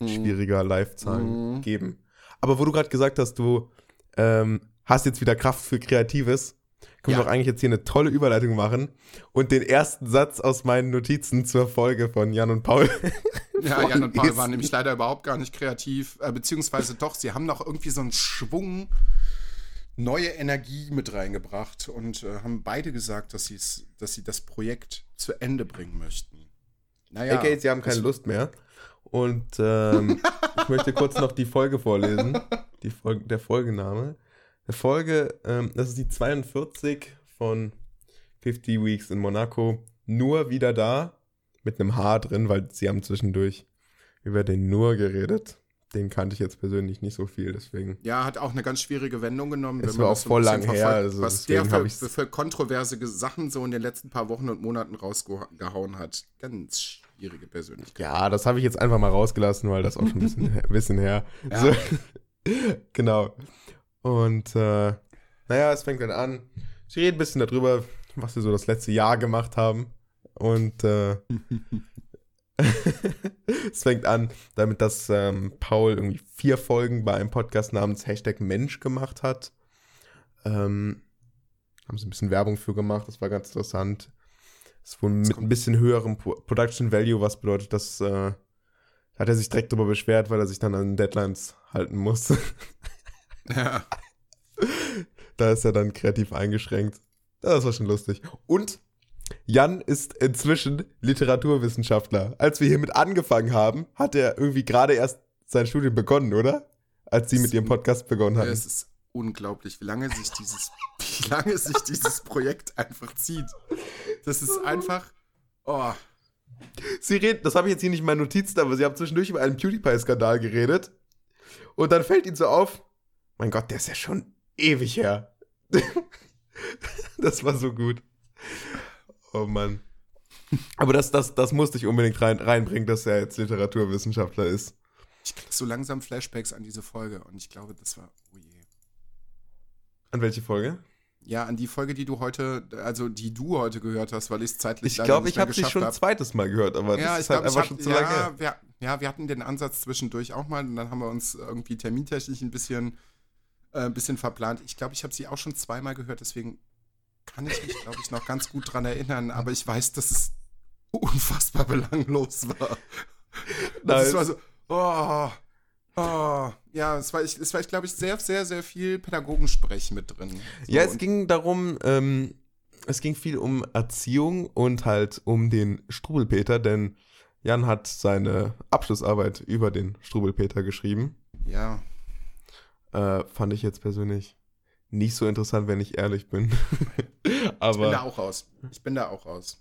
schwieriger Live-Zahlen Mhm. geben. Aber wo du gerade gesagt hast, du ähm, hast jetzt wieder Kraft für Kreatives, können wir Ja. doch eigentlich jetzt hier eine tolle Überleitung machen und den ersten Satz aus meinen Notizen zur Folge von Jan und Paul. Ja, Jan und Paul waren nämlich leider überhaupt gar nicht kreativ, äh, beziehungsweise doch, sie haben noch irgendwie so einen Schwung, neue Energie mit reingebracht und äh, haben beide gesagt, dass, dass sie das Projekt zu Ende bringen möchten. Naja, okay, sie haben keine Lust mehr. Und ähm, ich möchte kurz noch die Folge vorlesen. Die Folge, der Folgename. Folge, ähm, das ist die 42 von 50 Weeks in Monaco. Nur wieder da. Mit einem H drin, weil sie haben zwischendurch über den Nur geredet. Den kannte ich jetzt persönlich nicht so viel, deswegen. Ja, hat auch eine ganz schwierige Wendung genommen. Es wenn war man auch so voll lang her, also was der für, ich's- für, kontroverse Sachen so in den letzten paar Wochen und Monaten rausgehauen hat. Ganz schwierige Persönlichkeit. Ja, das habe ich jetzt einfach mal rausgelassen, weil das auch schon ein bisschen, ein bisschen her. Ja. So. genau. Und äh, naja, es fängt dann an. Sie reden ein bisschen darüber, was sie so das letzte Jahr gemacht haben. Und äh, es fängt an damit, dass ähm, Paul irgendwie vier Folgen bei einem Podcast namens Hashtag Mensch gemacht hat. Ähm, haben sie ein bisschen Werbung für gemacht, das war ganz interessant. Es wurde mit ein bisschen höherem Pro Production Value, was bedeutet, dass äh, hat er sich direkt darüber beschwert, weil er sich dann an Deadlines halten muss. Ja. da ist er dann kreativ eingeschränkt. Das war schon lustig. Und Jan ist inzwischen Literaturwissenschaftler. Als wir hiermit angefangen haben, hat er irgendwie gerade erst sein Studium begonnen, oder? Als sie mit ihrem Podcast begonnen hatten. Es ist unglaublich, wie lange sich dieses, wie lange sich dieses Projekt einfach zieht. Das ist einfach. Oh, Sie reden, das habe ich jetzt hier nicht in meinen Notizen, aber sie haben zwischendurch über einen PewDiePie-Skandal geredet. Und dann fällt ihnen so auf, mein Gott, der ist ja schon ewig her. das war so gut. Oh Mann. Aber das, das, das musste ich unbedingt rein, reinbringen, dass er jetzt Literaturwissenschaftler ist. ich krieg so langsam Flashbacks an diese Folge und ich glaube, das war. Oh je. An welche Folge? Ja, an die Folge, die du heute, also die du heute gehört hast, weil ich es zeitlich Ich leider glaube, nicht ich habe sie schon ein hab. zweites Mal gehört, aber Ja, das ich ist halt glaube, ich einfach hab, schon zu lange ja, her. wir, ja, wir hatten den Ansatz zwischendurch auch mal und dann haben wir uns irgendwie termintechnisch ein bisschen, äh, ein bisschen verplant. Ich glaube, ich habe sie auch schon zweimal gehört, deswegen kann ich mich, glaube ich, noch ganz gut dran erinnern, aber ich weiß, dass es unfassbar belanglos war. Nice. Das war so, oh, oh, ja, es war, ich, es war, ich glaube ich, sehr, sehr, sehr viel Pädagogensprech mit drin. So, Ja, es ging darum, ähm, es ging viel um Erziehung und halt um den Strubelpeter, denn Jan hat seine Abschlussarbeit über den Strubelpeter geschrieben. ja, Äh, fand ich jetzt persönlich nicht so interessant, wenn ich ehrlich bin. ich bin da Aber auch raus. Ich bin da auch raus.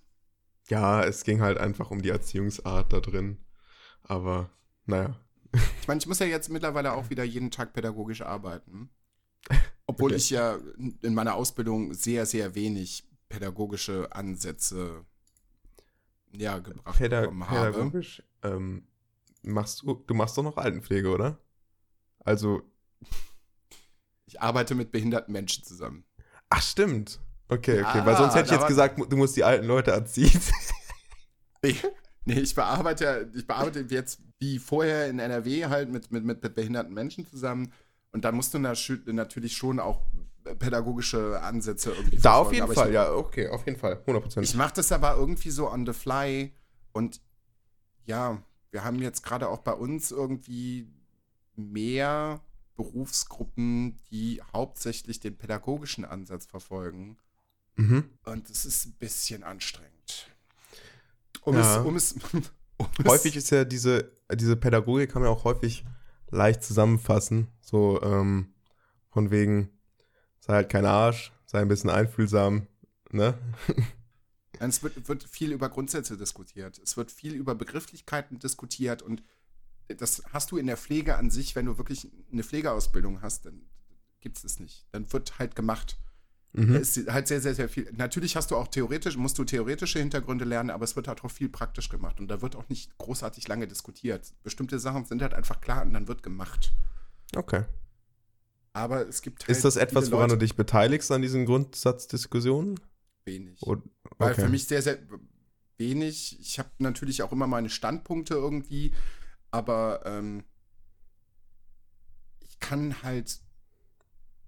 ja, es ging halt einfach um die Erziehungsart da drin. Aber naja. Ich meine, ich muss ja jetzt mittlerweile auch wieder jeden Tag pädagogisch arbeiten. Obwohl Okay. ich ja in meiner Ausbildung sehr, sehr wenig pädagogische Ansätze ja, gebracht Päda bekommen habe. pädagogisch ähm, machst du, du machst doch noch Altenpflege, oder? Also, Ich arbeite mit behinderten Menschen zusammen. ach stimmt. Okay, okay, Ja, weil sonst hätte ich jetzt gesagt, du musst die alten Leute erziehen. Nee, nee, ich bearbeite, ich bearbeite jetzt wie vorher in NRW halt mit, mit, mit behinderten Menschen zusammen. Und da musst du natü- natürlich schon auch pädagogische Ansätze irgendwie Da auf jeden Aber Fall, ich, ja, okay, auf jeden Fall, 100%. Ich mache das aber irgendwie so on the fly. Und ja, wir haben jetzt gerade auch bei uns irgendwie mehr Berufsgruppen, die hauptsächlich den pädagogischen Ansatz verfolgen. Mhm. Und es ist ein bisschen anstrengend. Um Ja. es, um es, um es Häufig ist ja diese, diese Pädagogik kann man auch häufig leicht zusammenfassen. So ähm, von wegen, sei halt kein Arsch, sei ein bisschen einfühlsam, ne? Es wird, wird viel über Grundsätze diskutiert. Es wird viel über Begrifflichkeiten diskutiert und das hast du in der Pflege an sich, wenn du wirklich eine Pflegeausbildung hast, dann gibt es es nicht. Dann wird halt gemacht. Da Mhm. ist halt sehr, sehr, sehr viel. Natürlich hast du auch theoretisch, musst du theoretische Hintergründe lernen, aber es wird halt auch viel praktisch gemacht und da wird auch nicht großartig lange diskutiert. Bestimmte Sachen sind halt einfach klar und dann wird gemacht. Okay. Aber es gibt halt Ist das etwas, woran du Leute, dich beteiligst an diesen Grundsatzdiskussionen? wenig. Weil okay. für mich sehr, sehr wenig. Ich habe natürlich auch immer meine Standpunkte irgendwie, aber ähm, ich kann halt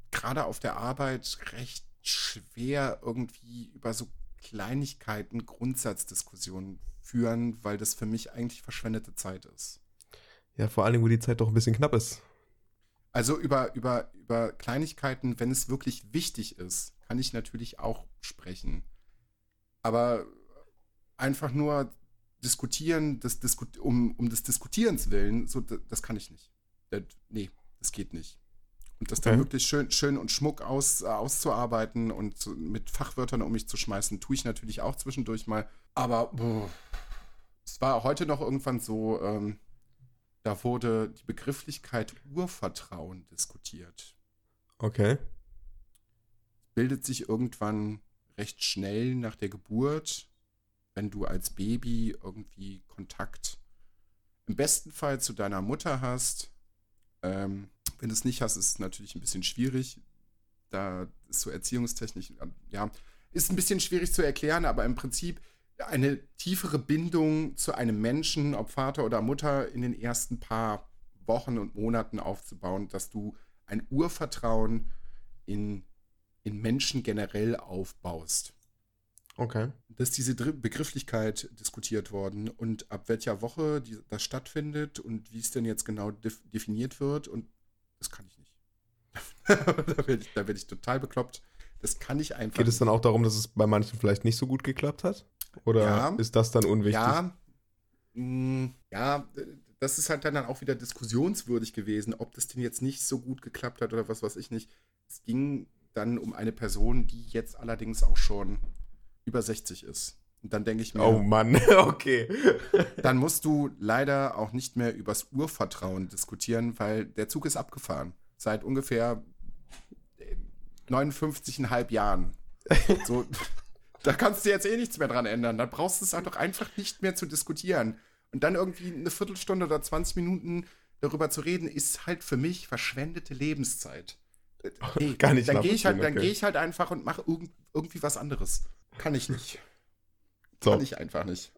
gerade auf der Arbeit recht schwer irgendwie über so Kleinigkeiten Grundsatzdiskussionen führen, weil das für mich eigentlich verschwendete Zeit ist. Ja, vor allen Dingen, wo die Zeit doch ein bisschen knapp ist. Also über, über, über Kleinigkeiten, wenn es wirklich wichtig ist, kann ich natürlich auch sprechen. Aber einfach nur diskutieren, das Disku um, um des Diskutierens willen, so, das, kann ich nicht. Das, nee, das geht nicht. Und das dann Okay. wirklich schön, schön und schmuck aus, äh, auszuarbeiten und so mit Fachwörtern um mich zu schmeißen, tue ich natürlich auch zwischendurch mal. Aber boah, es war heute noch irgendwann so, ähm, da wurde die Begrifflichkeit Urvertrauen diskutiert. Okay. Bildet sich irgendwann recht schnell nach der Geburt, wenn du als Baby irgendwie Kontakt im besten Fall zu deiner Mutter hast. Ähm, wenn du es nicht hast, ist es natürlich ein bisschen schwierig. Da ist so erziehungstechnisch, ähm, ja, ist ein bisschen schwierig zu erklären, aber im Prinzip eine tiefere Bindung zu einem Menschen, ob Vater oder Mutter, in den ersten paar Wochen und Monaten aufzubauen, dass du ein Urvertrauen in, in Menschen generell aufbaust. Okay. Da ist diese Begrifflichkeit diskutiert worden und ab welcher Woche die, das stattfindet und wie es denn jetzt genau def definiert wird und das kann ich nicht. da werde ich, da werd ich total bekloppt. Das kann ich einfach Geht es dann auch darum, dass es bei manchen vielleicht nicht so gut geklappt hat? Oder Ja. ist das dann unwichtig? Ja, mh, ja, äh, das ist halt dann auch wieder diskussionswürdig gewesen, ob das denn jetzt nicht so gut geklappt hat oder was weiß ich nicht. Es ging dann um eine Person, die jetzt allerdings auch schon über 60 ist. Und dann denke ich mir, Oh Mann, okay. dann musst du leider auch nicht mehr übers Urvertrauen diskutieren, weil der Zug ist abgefahren. Seit ungefähr äh, 59,5 Jahren. So, da kannst du jetzt eh nichts mehr dran ändern. Dann brauchst du es halt doch einfach nicht mehr zu diskutieren. Und dann irgendwie eine Viertelstunde oder 20 Minuten darüber zu reden, ist halt für mich verschwendete Lebenszeit. Äh, Nee, Kann ich dann gehe ich, halt, okay. geh ich halt einfach und mache irgend, irgendwie was anderes. Kann ich nicht. So. Kann ich einfach nicht.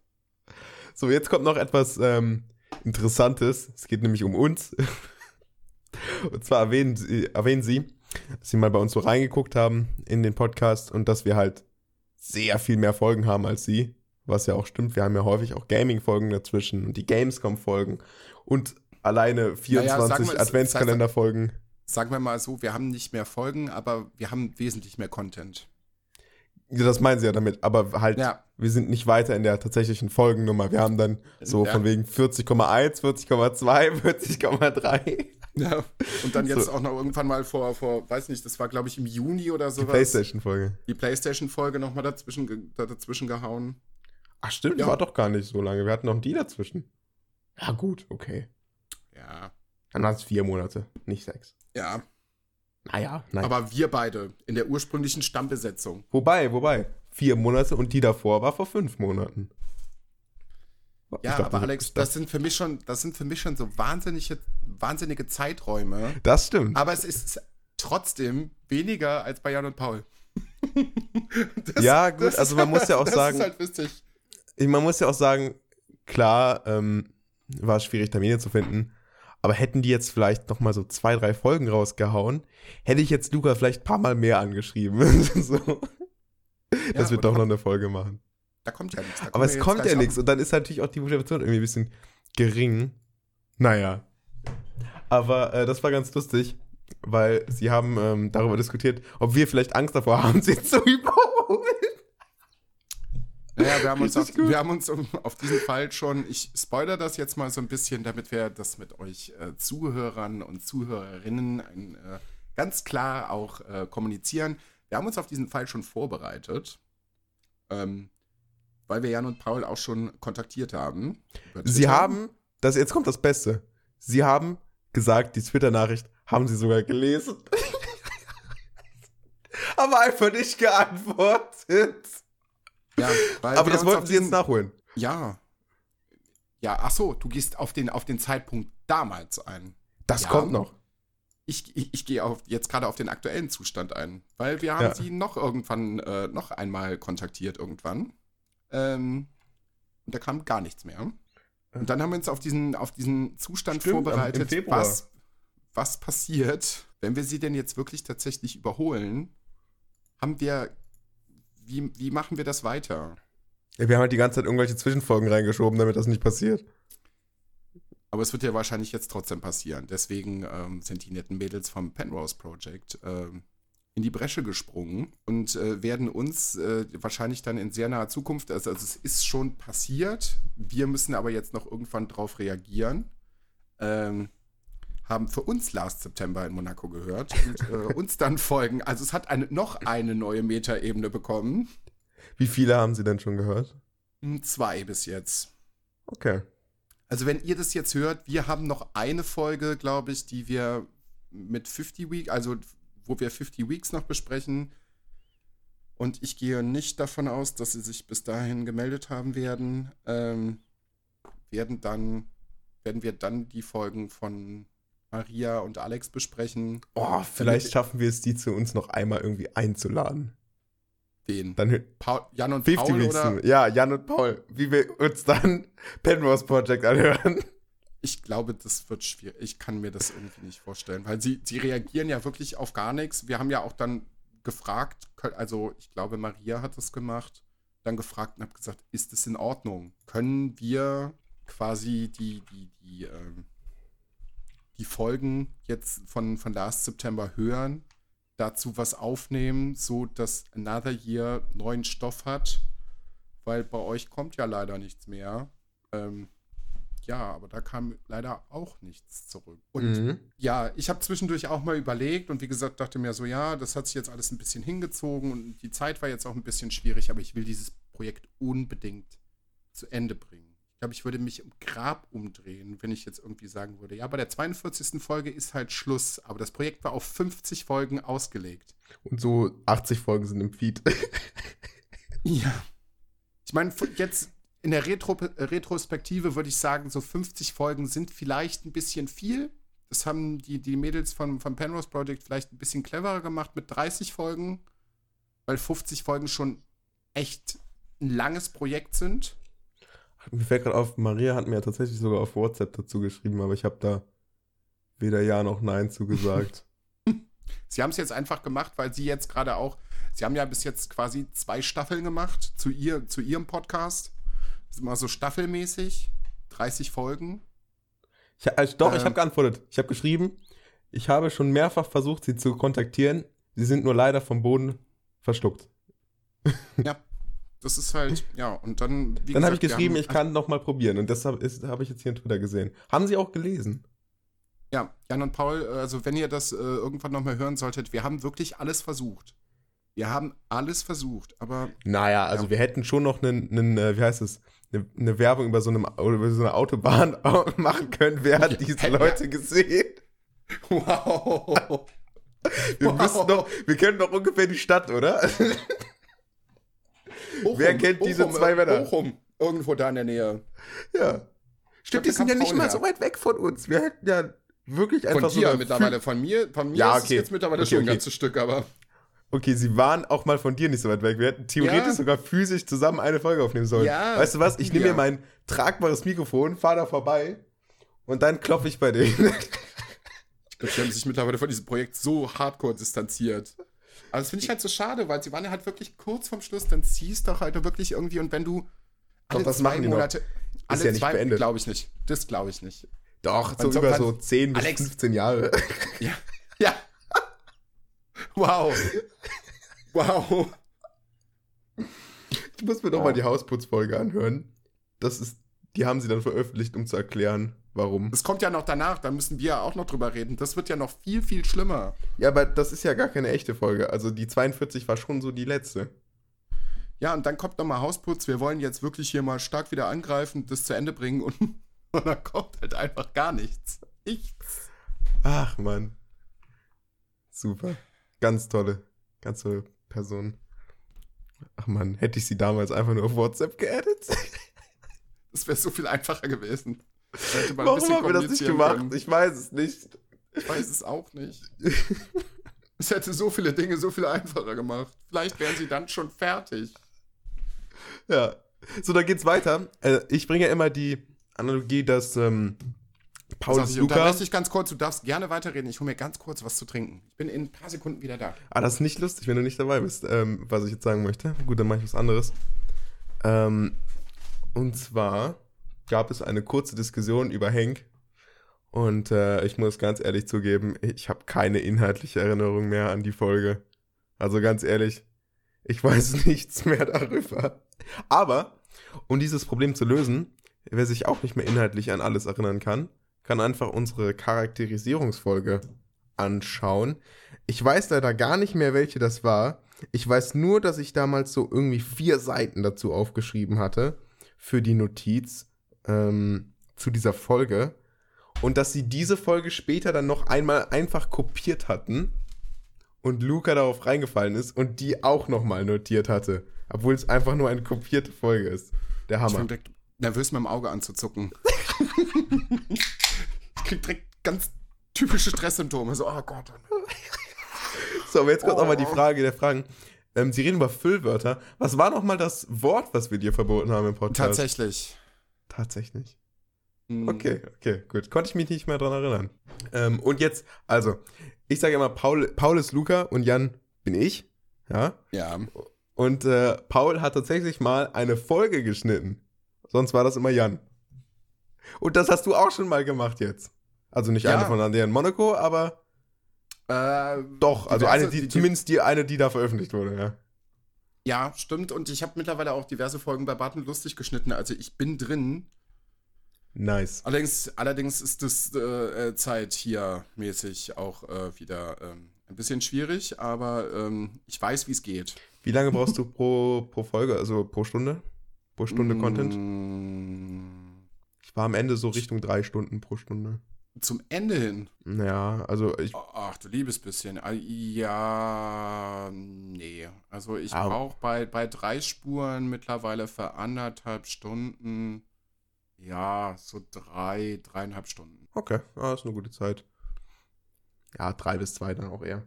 So, jetzt kommt noch etwas ähm, Interessantes. Es geht nämlich um uns. Und zwar erwähnen Sie, erwähnen Sie, dass Sie mal bei uns so reingeguckt haben in den Podcast und dass wir halt sehr viel mehr Folgen haben als Sie. Was ja auch stimmt. Wir haben ja häufig auch Gaming-Folgen dazwischen und die Gamescom-Folgen und alleine 24 sagen wir, es- Adventskalender-Folgen. sagen wir mal so, wir haben nicht mehr Folgen, aber wir haben wesentlich mehr Content. Das meinen sie ja damit, aber halt, Ja. wir sind nicht weiter in der tatsächlichen Folgennummer. Wir haben dann so Ja. von wegen 40,1, 40,2, 40,3. Ja. Und dann jetzt So. auch noch irgendwann mal vor, vor, weiß nicht, das war glaube ich im Juni oder Die sowas. Playstation-Folge. Die Playstation-Folge nochmal dazwischen, dazwischen gehauen. Ach stimmt, Ja. war doch gar nicht so lange. Wir hatten noch die dazwischen. Ja gut, okay. Ja. Dann waren es vier Monate, nicht sechs. Ja. Naja, nein. Aber wir beide in der ursprünglichen Stammbesetzung. wobei, wobei, vier Monate und die davor war vor fünf Monaten. Ich Ja, dachte, aber Alex, das sind für mich schon, das sind für mich schon so wahnsinnige, wahnsinnige Zeiträume. Das stimmt. Aber es ist trotzdem weniger als bei Jan und Paul. Das- Ja, gut, also man muss ja auch das sagen- ist halt witzig. Man muss ja auch sagen, klar, ähm, war es schwierig, Termine zu finden. Aber hätten die jetzt vielleicht noch mal so zwei, drei Folgen rausgehauen, hätte ich jetzt Luca vielleicht ein paar Mal mehr angeschrieben. so. Dass wir doch noch eine Folge machen. Da kommt ja nichts. Aber es kommt ja nichts. Und dann ist natürlich auch die Motivation irgendwie ein bisschen gering. Naja. Aber äh, das war ganz lustig, weil sie haben ähm, darüber diskutiert, ob wir vielleicht Angst davor haben, sie zu überholen. Naja, wir haben, uns auf, wir haben uns um- auf diesen Fall schon, ich spoilere das jetzt mal so ein bisschen, damit wir das mit euch äh, Zuhörern und Zuhörerinnen ein, äh, ganz klar auch äh, kommunizieren. Wir haben uns auf diesen Fall schon vorbereitet, ähm, weil wir Jan und Paul auch schon kontaktiert haben. Sie haben, das, jetzt kommt das Beste. Sie haben gesagt, die Twitter-Nachricht haben sie sogar gelesen. Aber einfach nicht geantwortet. Ja, Aber das wollten sie jetzt nachholen. Ja. Ja, ach so, du gehst auf den, auf den Zeitpunkt damals ein. Das Ja. kommt noch. Ich, ich, ich gehe auf, jetzt gerade auf den aktuellen Zustand ein, weil wir haben Ja. sie noch irgendwann, äh, noch einmal kontaktiert irgendwann. Ähm, und da kam gar nichts mehr. Und dann haben wir uns auf diesen, auf diesen Zustand Stimmt, vorbereitet, was, was passiert, wenn wir sie denn jetzt wirklich tatsächlich überholen. Haben wir, wie, wie machen wir das weiter? Ja, wir haben halt die ganze Zeit irgendwelche Zwischenfolgen reingeschoben, damit das nicht passiert. Aber es wird ja wahrscheinlich jetzt trotzdem passieren. Deswegen ähm, sind die netten Mädels vom Penrose Project ähm, in die Bresche gesprungen und äh, werden uns äh, wahrscheinlich dann in sehr naher Zukunft, also, also es ist schon passiert, wir müssen aber jetzt noch irgendwann drauf reagieren. Ähm, haben für uns Last September in Monaco gehört und äh, uns dann folgen. Also es hat eine, noch eine neue Metaebene bekommen. Wie viele haben sie denn schon gehört? Hm, Zwei bis jetzt. Okay. Also wenn ihr das jetzt hört, wir haben noch eine Folge, glaube ich, die wir mit 50 Weeks, also wo wir 50 Weeks noch besprechen. Und ich gehe nicht davon aus, dass sie sich bis dahin gemeldet haben werden. Ähm, werden dann, werden wir dann die Folgen von Maria und Alex besprechen. Oh, vielleicht schaffen wir es, die zu uns noch einmal irgendwie einzuladen. Den Dann Paul, Jan und 50 Paul oder? Ja, Jan und Paul. Wie wir uns dann Penrose Project anhören. Ich glaube, das wird schwierig. Ich kann mir das irgendwie nicht vorstellen, weil sie, sie reagieren ja wirklich auf gar nichts. Wir haben ja auch dann gefragt, also ich glaube, Maria hat das gemacht, dann gefragt und habe gesagt, ist es in Ordnung? Können wir quasi die, die, die, ähm, die Folgen jetzt von, von Last September hören, dazu was aufnehmen, so dass Another Year neuen Stoff hat, weil bei euch kommt ja leider nichts mehr. Ähm, ja, aber da kam leider auch nichts zurück. Und Mhm. ja, ich habe zwischendurch auch mal überlegt und wie gesagt, dachte mir so, ja, das hat sich jetzt alles ein bisschen hingezogen und die Zeit war jetzt auch ein bisschen schwierig, aber ich will dieses Projekt unbedingt zu Ende bringen. Ich glaube, ich würde mich im Grab umdrehen, wenn ich jetzt irgendwie sagen würde, ja, bei der 42. Folge ist halt Schluss, aber das Projekt war auf 50 Folgen ausgelegt. Und so 80 Folgen sind im Feed. Ja. Ich meine, jetzt in der Retro Retrospektive würde ich sagen, so 50 Folgen sind vielleicht ein bisschen viel. Das haben die, die Mädels vom, vom Penrose Project vielleicht ein bisschen cleverer gemacht mit 30 Folgen, weil 50 Folgen schon echt ein langes Projekt sind. Mir fällt gerade auf, Maria hat mir ja tatsächlich sogar auf WhatsApp dazu geschrieben, aber ich habe da weder Ja noch Nein zugesagt. Sie haben es jetzt einfach gemacht, weil sie jetzt gerade auch, sie haben ja bis jetzt quasi zwei Staffeln gemacht zu, ihr, zu ihrem Podcast. Das ist immer so staffelmäßig, 30 Folgen. Ich, also doch, ich Ähm. habe geantwortet. Ich habe geschrieben, ich habe schon mehrfach versucht, sie zu kontaktieren. Sie sind nur leider vom Boden verschluckt. Ja, das ist halt, ja, und dann, wie Dann habe ich geschrieben, haben- ich kann noch mal probieren. Und deshalb ist- habe ich jetzt hier in Twitter gesehen. Haben Sie auch gelesen? Ja, Jan und Paul, äh, also wenn ihr das äh, irgendwann nochmal hören solltet, wir haben wirklich alles versucht. Wir haben alles versucht, aber Naja, also Ja. wir hätten schon noch einen, äh, wie heißt es, eine, eine Werbung über so, einem, oder über so eine Autobahn machen können. Wer hat diese Ja. Leute gesehen? wow. Wir Wow. müssen doch, wir kennen doch ungefähr die Stadt, oder? Bochum, Wer kennt diese Bochum, zwei äh, Männer? Bochum, irgendwo da in der Nähe. ja. Stimmt, die da sind ja nicht mal so weit weg von uns. Wir hätten ja wirklich Von einfach dir so. mittlerweile, von mir, von mir Ja, ist okay. es jetzt mittlerweile Okay, schon ein okay. ganzes Stück, aber Okay, sie waren auch mal von dir nicht so weit weg. Wir hätten theoretisch Ja. sogar physisch zusammen eine Folge aufnehmen sollen. Ja. Weißt du was? Ich nehme Ja. mir mein tragbares Mikrofon, fahre da vorbei und dann klopfe ich bei denen. ich glaube, die haben sich mittlerweile von diesem Projekt so hardcore distanziert. Aber das finde ich halt so schade, weil sie waren ja halt wirklich kurz vorm Schluss, dann ziehst doch halt wirklich irgendwie und wenn du Doch, machen die noch. Monate, alle ja nicht zwei, beendet. glaube ich nicht. Das glaube ich nicht. Doch, so über kann- so 10 bis Alex. 15 Jahre. Ja. Ja. Wow. Wow. Ich muss mir doch Oh. mal die Hausputzfolge anhören. Das ist, die haben sie dann veröffentlicht, um zu erklären, warum. Es kommt ja noch danach, da müssen wir ja auch noch drüber reden. Das wird ja noch viel, viel schlimmer. Ja, aber das ist ja gar keine echte Folge. Also die 42 war schon so die letzte. Ja, und dann kommt nochmal Hausputz. Wir wollen jetzt wirklich hier mal stark wieder angreifen, das zu Ende bringen und, und dann kommt halt einfach gar nichts. Nichts. Ach man. Super. Ganz tolle, ganz tolle Person. Ach man, hätte ich sie damals einfach nur auf WhatsApp geaddet? Das wäre so viel einfacher gewesen. Da Warum haben wir das nicht gemacht? können. Ich weiß es nicht. Ich weiß es auch nicht. Es hätte so viele Dinge so viel einfacher gemacht. Vielleicht wären sie dann schon fertig. Ja. So, dann geht's weiter. Äh, ich bringe ja immer die Analogie, dass ähm, Paulus ich Luca. unterbreche dich ganz kurz. Du darfst gerne weiterreden. Ich hole mir ganz kurz was zu trinken. Ich bin in ein paar Sekunden wieder da. Ah, das ist nicht lustig, wenn du nicht dabei bist, ähm, was ich jetzt sagen möchte. Gut, dann mache ich was anderes. Ähm, und zwar gab es eine kurze Diskussion über Henk. Und äh, ich muss ganz ehrlich zugeben, ich habe keine inhaltliche Erinnerung mehr an die Folge. Also ganz ehrlich, ich weiß nichts mehr darüber. Aber, um dieses Problem zu lösen, wer sich auch nicht mehr inhaltlich an alles erinnern kann, kann einfach unsere Charakterisierungsfolge anschauen. Ich weiß leider gar nicht mehr, welche das war. Ich weiß nur, dass ich damals so irgendwie vier Seiten dazu aufgeschrieben hatte für die Notiz ähm, zu dieser Folge. Und dass sie diese Folge später dann noch einmal einfach kopiert hatten und Luca darauf reingefallen ist und die auch nochmal notiert hatte. Obwohl es einfach nur eine kopierte Folge ist. Der Ich Hammer. fange direkt nervös mit dem Auge an zu zucken. ich krieg direkt ganz typische Stresssymptome. So, oh Gott. So, aber jetzt kommt Oh. auch mal die Frage der Fragen. Ähm, Sie reden über Füllwörter. Was war nochmal das Wort, was wir dir verboten haben im Podcast? Tatsächlich. Tatsächlich. Hm. Okay, okay, gut. Konnte ich mich nicht mehr dran erinnern. Ähm, und jetzt, also, ich sage immer, Paul, Paul ist Luca und Jan bin ich. Ja. Ja. Und äh, Paul hat tatsächlich mal eine Folge geschnitten. Sonst war das immer Jan. Und das hast du auch schon mal gemacht jetzt. Also nicht Ja. eine von Andrea in Monaco, aber Äh, doch, also eine, die, die- zumindest die eine, die da veröffentlicht wurde, ja. Ja, stimmt. Und ich habe mittlerweile auch diverse Folgen bei Barton lustig geschnitten. Also ich bin drin. Nice. Allerdings, allerdings ist das äh, äh, Zeit hier mäßig auch äh, wieder ähm, ein bisschen schwierig, aber ähm, ich weiß, wie es geht. Wie lange brauchst du pro, pro Folge, also pro Stunde? Pro Stunde Content? Mm, Ich war am Ende so Richtung drei Stunden pro Stunde. Zum Ende hin. Ja, also ich. Ach, du liebes bisschen. Ah, Ja, nee. Also ich brauche bei, bei drei Spuren mittlerweile für anderthalb Stunden, ja, so drei, dreieinhalb Stunden. Okay, ah, ist eine gute Zeit. Ja, drei bis zwei dann auch eher.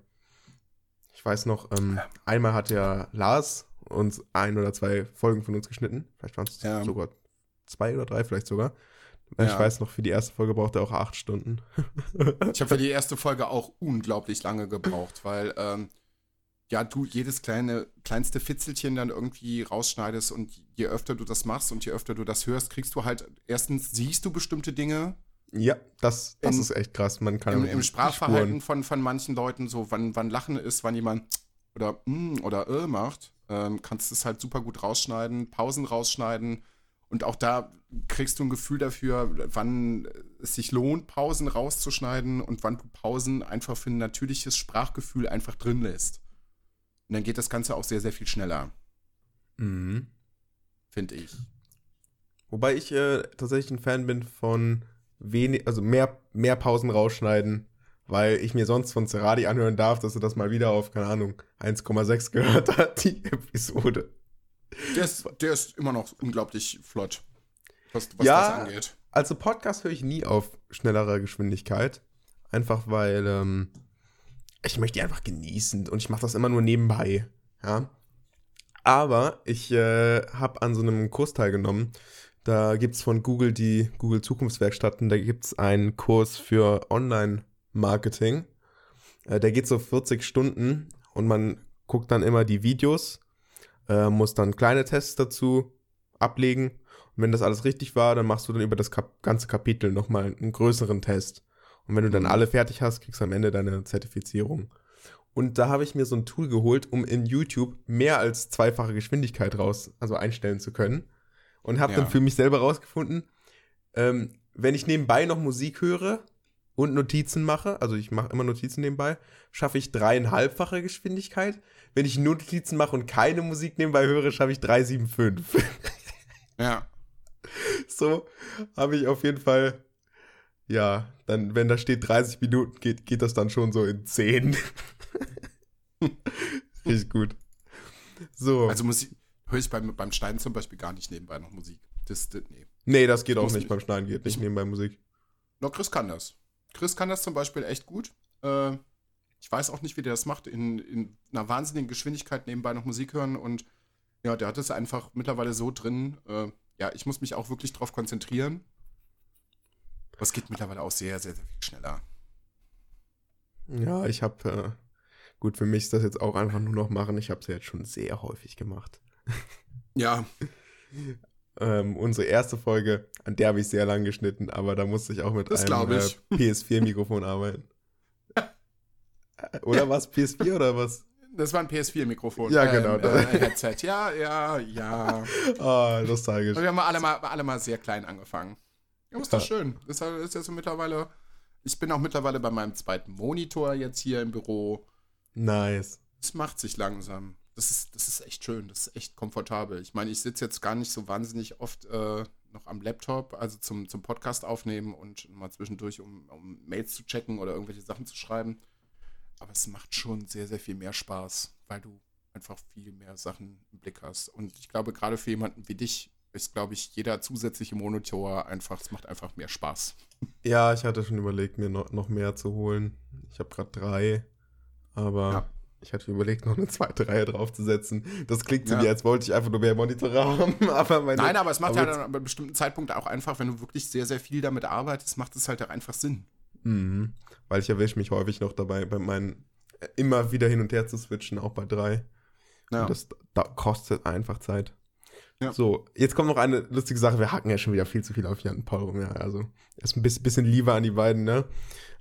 Ich weiß noch, ähm, einmal hat ja Lars uns ein oder zwei Folgen von uns geschnitten. Vielleicht waren es Ja. sogar zwei oder drei, vielleicht sogar. Ich Ja. weiß noch, für die erste Folge brauchte er auch acht Stunden. Ich habe für die erste Folge auch unglaublich lange gebraucht, weil ähm, ja, du jedes kleine, kleinste Fitzelchen dann irgendwie rausschneidest und je öfter du das machst und je öfter du das hörst, kriegst du halt, erstens siehst du bestimmte Dinge Ja, das, das In- ist echt krass. Man kann im, im Sprachverhalten Spuren- von, von manchen Leuten, so wann, wann Lachen ist, wann jemand oder mm oder äh macht, ähm, kannst du es halt super gut rausschneiden, Pausen rausschneiden und auch da kriegst du ein Gefühl dafür, wann es sich lohnt, Pausen rauszuschneiden und wann du Pausen einfach für ein natürliches Sprachgefühl einfach drin lässt. Und dann geht das Ganze auch sehr, sehr viel schneller, Mhm. finde ich. Wobei ich äh, tatsächlich ein Fan bin von wenig, also mehr, mehr Pausen rausschneiden, weil ich mir sonst von Cerati anhören darf, dass er das mal wieder auf, keine Ahnung, 1,6 gehört hat, die Episode. Der ist, der ist immer noch unglaublich flott, was, was Ja. das angeht. Also Podcast höre ich nie auf schnellerer Geschwindigkeit. Einfach weil ähm, ich möchte die einfach genießen und ich mache das immer nur nebenbei. Ja. Aber ich äh, habe an so einem Kurs teilgenommen. Da gibt es von Google die Google Zukunftswerkstatten. Da gibt es einen Kurs für Online-Marketing. Äh, der geht so 40 Stunden und man guckt dann immer die Videos, äh, muss dann kleine Tests dazu ablegen Und wenn das alles richtig war, dann machst du dann über das Kap ganze Kapitel nochmal einen größeren Test. Und wenn du dann Mhm. alle fertig hast, kriegst du am Ende deine Zertifizierung. Und da habe ich mir so ein Tool geholt, um in YouTube mehr als zweifache Geschwindigkeit raus, also einstellen zu können. Und habe Ja. dann für mich selber rausgefunden, ähm, wenn ich nebenbei noch Musik höre und Notizen mache, also ich mache immer Notizen nebenbei, schaffe ich dreieinhalbfache Geschwindigkeit. Wenn ich nur Notizen mache und keine Musik nebenbei höre, schaffe ich 3,75. Ja. so habe ich auf jeden Fall, ja, dann, wenn da steht 30 Minuten, geht, geht das dann schon so in 10. Richtig gut. So. Also Musik höre ich beim, beim Schneiden zum Beispiel gar nicht nebenbei noch Musik. Das, das nee. nee, das geht auch nicht nicht. beim Schneiden, geht nicht nebenbei Musik. No, Chris kann das. Chris kann das zum Beispiel echt gut. Äh, ich weiß auch nicht, wie der das macht, in, in einer wahnsinnigen Geschwindigkeit nebenbei noch Musik hören und ja, der hat es einfach mittlerweile so drin. Äh, ja, ich muss mich auch wirklich drauf konzentrieren. Aber es geht mittlerweile auch sehr, sehr, sehr viel schneller. Ja, ich habe, äh, gut, für mich ist das jetzt auch einfach nur noch machen. Ich habe es ja jetzt schon sehr häufig gemacht. Ja, Ähm, unsere erste Folge, an der habe ich sehr lang geschnitten, aber da musste ich auch mit Das einem äh, PS4-Mikrofon arbeiten. Oder was? PS4 oder was? das war ein PS4-Mikrofon. Ja, genau. Äh, Headset. Ja, ja, ja. Ah, nostalgisch. Aber wir haben alle mal, alle mal sehr klein angefangen. Ja, ist doch schön. Das ist ja so mittlerweile. Ich bin auch mittlerweile bei meinem zweiten Monitor jetzt hier im Büro. Nice. Es macht sich langsam. Das ist, das ist echt schön. Das ist echt komfortabel. Ich meine, ich sitze jetzt gar nicht so wahnsinnig oft äh, noch am Laptop, also zum, zum Podcast aufnehmen und mal zwischendurch, um, um Mails zu checken oder irgendwelche Sachen zu schreiben. Aber es macht schon sehr, sehr viel mehr Spaß, weil du einfach viel mehr Sachen im Blick hast. Und ich glaube, gerade für jemanden wie dich ist, glaube ich, jeder zusätzliche Monitor einfach, es macht einfach mehr Spaß. Ja, ich hatte schon überlegt, mir noch, noch mehr zu holen. Ich habe gerade drei, aber Ja. ich hatte überlegt, noch eine zweite Reihe draufzusetzen. Das klingt so Ja. wie, als wollte ich einfach nur mehr Monitore haben. Aber meine, Nein, aber es macht aber ja dann an einem bestimmten Zeitpunkt auch einfach, wenn du wirklich sehr, sehr viel damit arbeitest, macht es halt auch einfach Sinn. Mhm. Weil ich erwische mich häufig noch dabei, bei meinen äh, immer wieder hin und her zu switchen, auch bei drei. Ja. Und das da kostet einfach Zeit. Ja. So, jetzt kommt noch eine lustige Sache. Wir hacken ja schon wieder viel zu viel auf Jan Paul rum. Ja, also ist ein bisschen, lieber an die beiden, ne?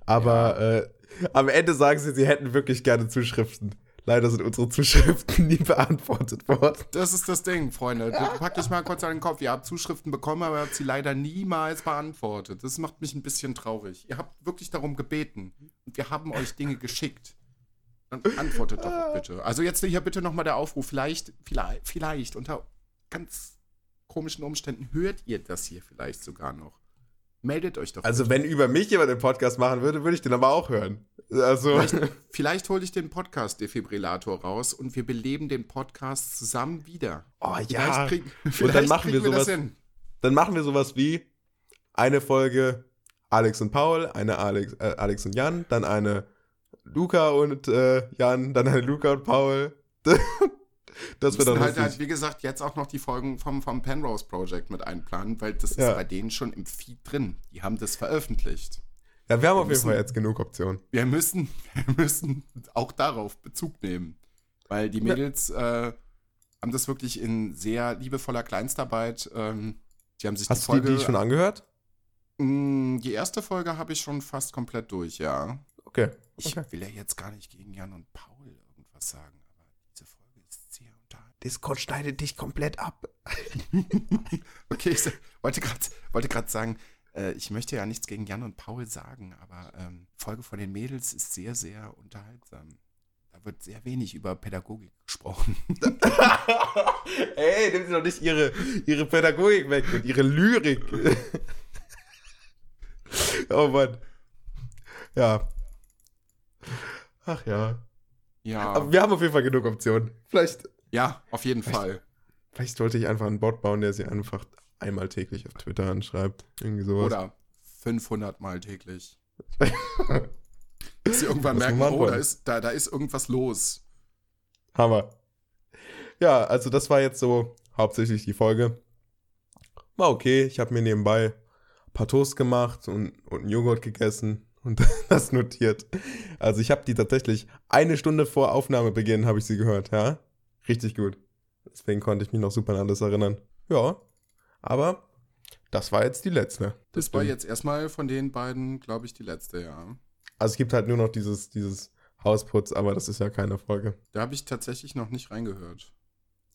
Aber äh, am Ende sagen sie, sie hätten wirklich gerne Zuschriften. Leider sind unsere Zuschriften nie beantwortet worden. Das ist das Ding, Freunde. Du pack dich mal kurz an den Kopf. Ihr habt Zuschriften bekommen, aber ihr habt sie leider niemals beantwortet. Das macht mich ein bisschen traurig. Ihr habt wirklich darum gebeten. Und wir haben euch Dinge geschickt. Dann antwortet doch bitte. Also jetzt hier bitte nochmal der Aufruf. Vielleicht, vielleicht, vielleicht, unter ganz komischen Umständen hört ihr das hier vielleicht sogar noch. Meldet euch doch. Also, wenn über mich jemand den Podcast machen würde, würde ich den aber auch hören. Also, Vielleicht, vielleicht hole ich den Podcast-Defibrillator raus und wir beleben den Podcast zusammen wieder. oh ja. krieg, dann vielleicht machen wir sowas- hin. Dann machen wir sowas wie eine Folge Alex und Paul, eine Alex, äh, Alex und Jan, dann eine Luca und äh, Jan, dann eine Luca und Paul. das Wir dann halt, halt, wie gesagt, jetzt auch noch die Folgen vom, vom Penrose Project mit einplanen, weil das Ja. ist bei denen schon im Feed drin. Die haben das veröffentlicht. ja, wir haben auf jeden müssen- Fall jetzt genug Optionen. Wir müssen, wir müssen auch darauf Bezug nehmen. Weil die Mädels äh, haben das wirklich in sehr liebevoller Kleinstarbeit. Ähm, die haben sich Hast die du die, Folge. die schon angehört? Mm, die erste Folge habe ich schon fast komplett durch, ja. Okay. Ich okay. will ja jetzt gar nicht gegen Jan und Paul irgendwas sagen, aber diese Folge ist sehr unterhaltsam. Discord schneidet dich komplett ab. Okay, ich wollte gerade wollte grad sagen, äh, ich möchte ja nichts gegen Jan und Paul sagen, aber ähm, Folge von den Mädels ist sehr, sehr unterhaltsam. Da wird sehr wenig über Pädagogik gesprochen. Ey, nimm sie doch nicht ihre, ihre Pädagogik weg und ihre Lyrik. oh Mann. Ja. Ach ja. Ja, Aber wir haben auf jeden Fall genug Optionen. Vielleicht, ja, auf jeden Fall. vielleicht sollte ich einfach einen Bot bauen, der sie einfach einmal täglich auf Twitter anschreibt. Irgendwie sowas. Oder 500 Mal täglich. Dass sie irgendwann Was merken, oh, da ist, da, da ist irgendwas los. Hammer. Ja, also das war jetzt so hauptsächlich die Folge. War okay. Ich habe mir nebenbei ein paar Toast gemacht und, und einen Joghurt gegessen und das notiert. Also ich habe die tatsächlich eine Stunde vor Aufnahmebeginn habe ich sie gehört, ja. Richtig gut. Deswegen konnte ich mich noch super an alles erinnern. Ja. Aber das war jetzt die letzte. Das war jetzt erstmal von den beiden, glaube ich, die letzte, ja. Also es gibt halt nur noch dieses, dieses Hausputz, aber das ist ja keine Folge. Da habe ich tatsächlich noch nicht reingehört.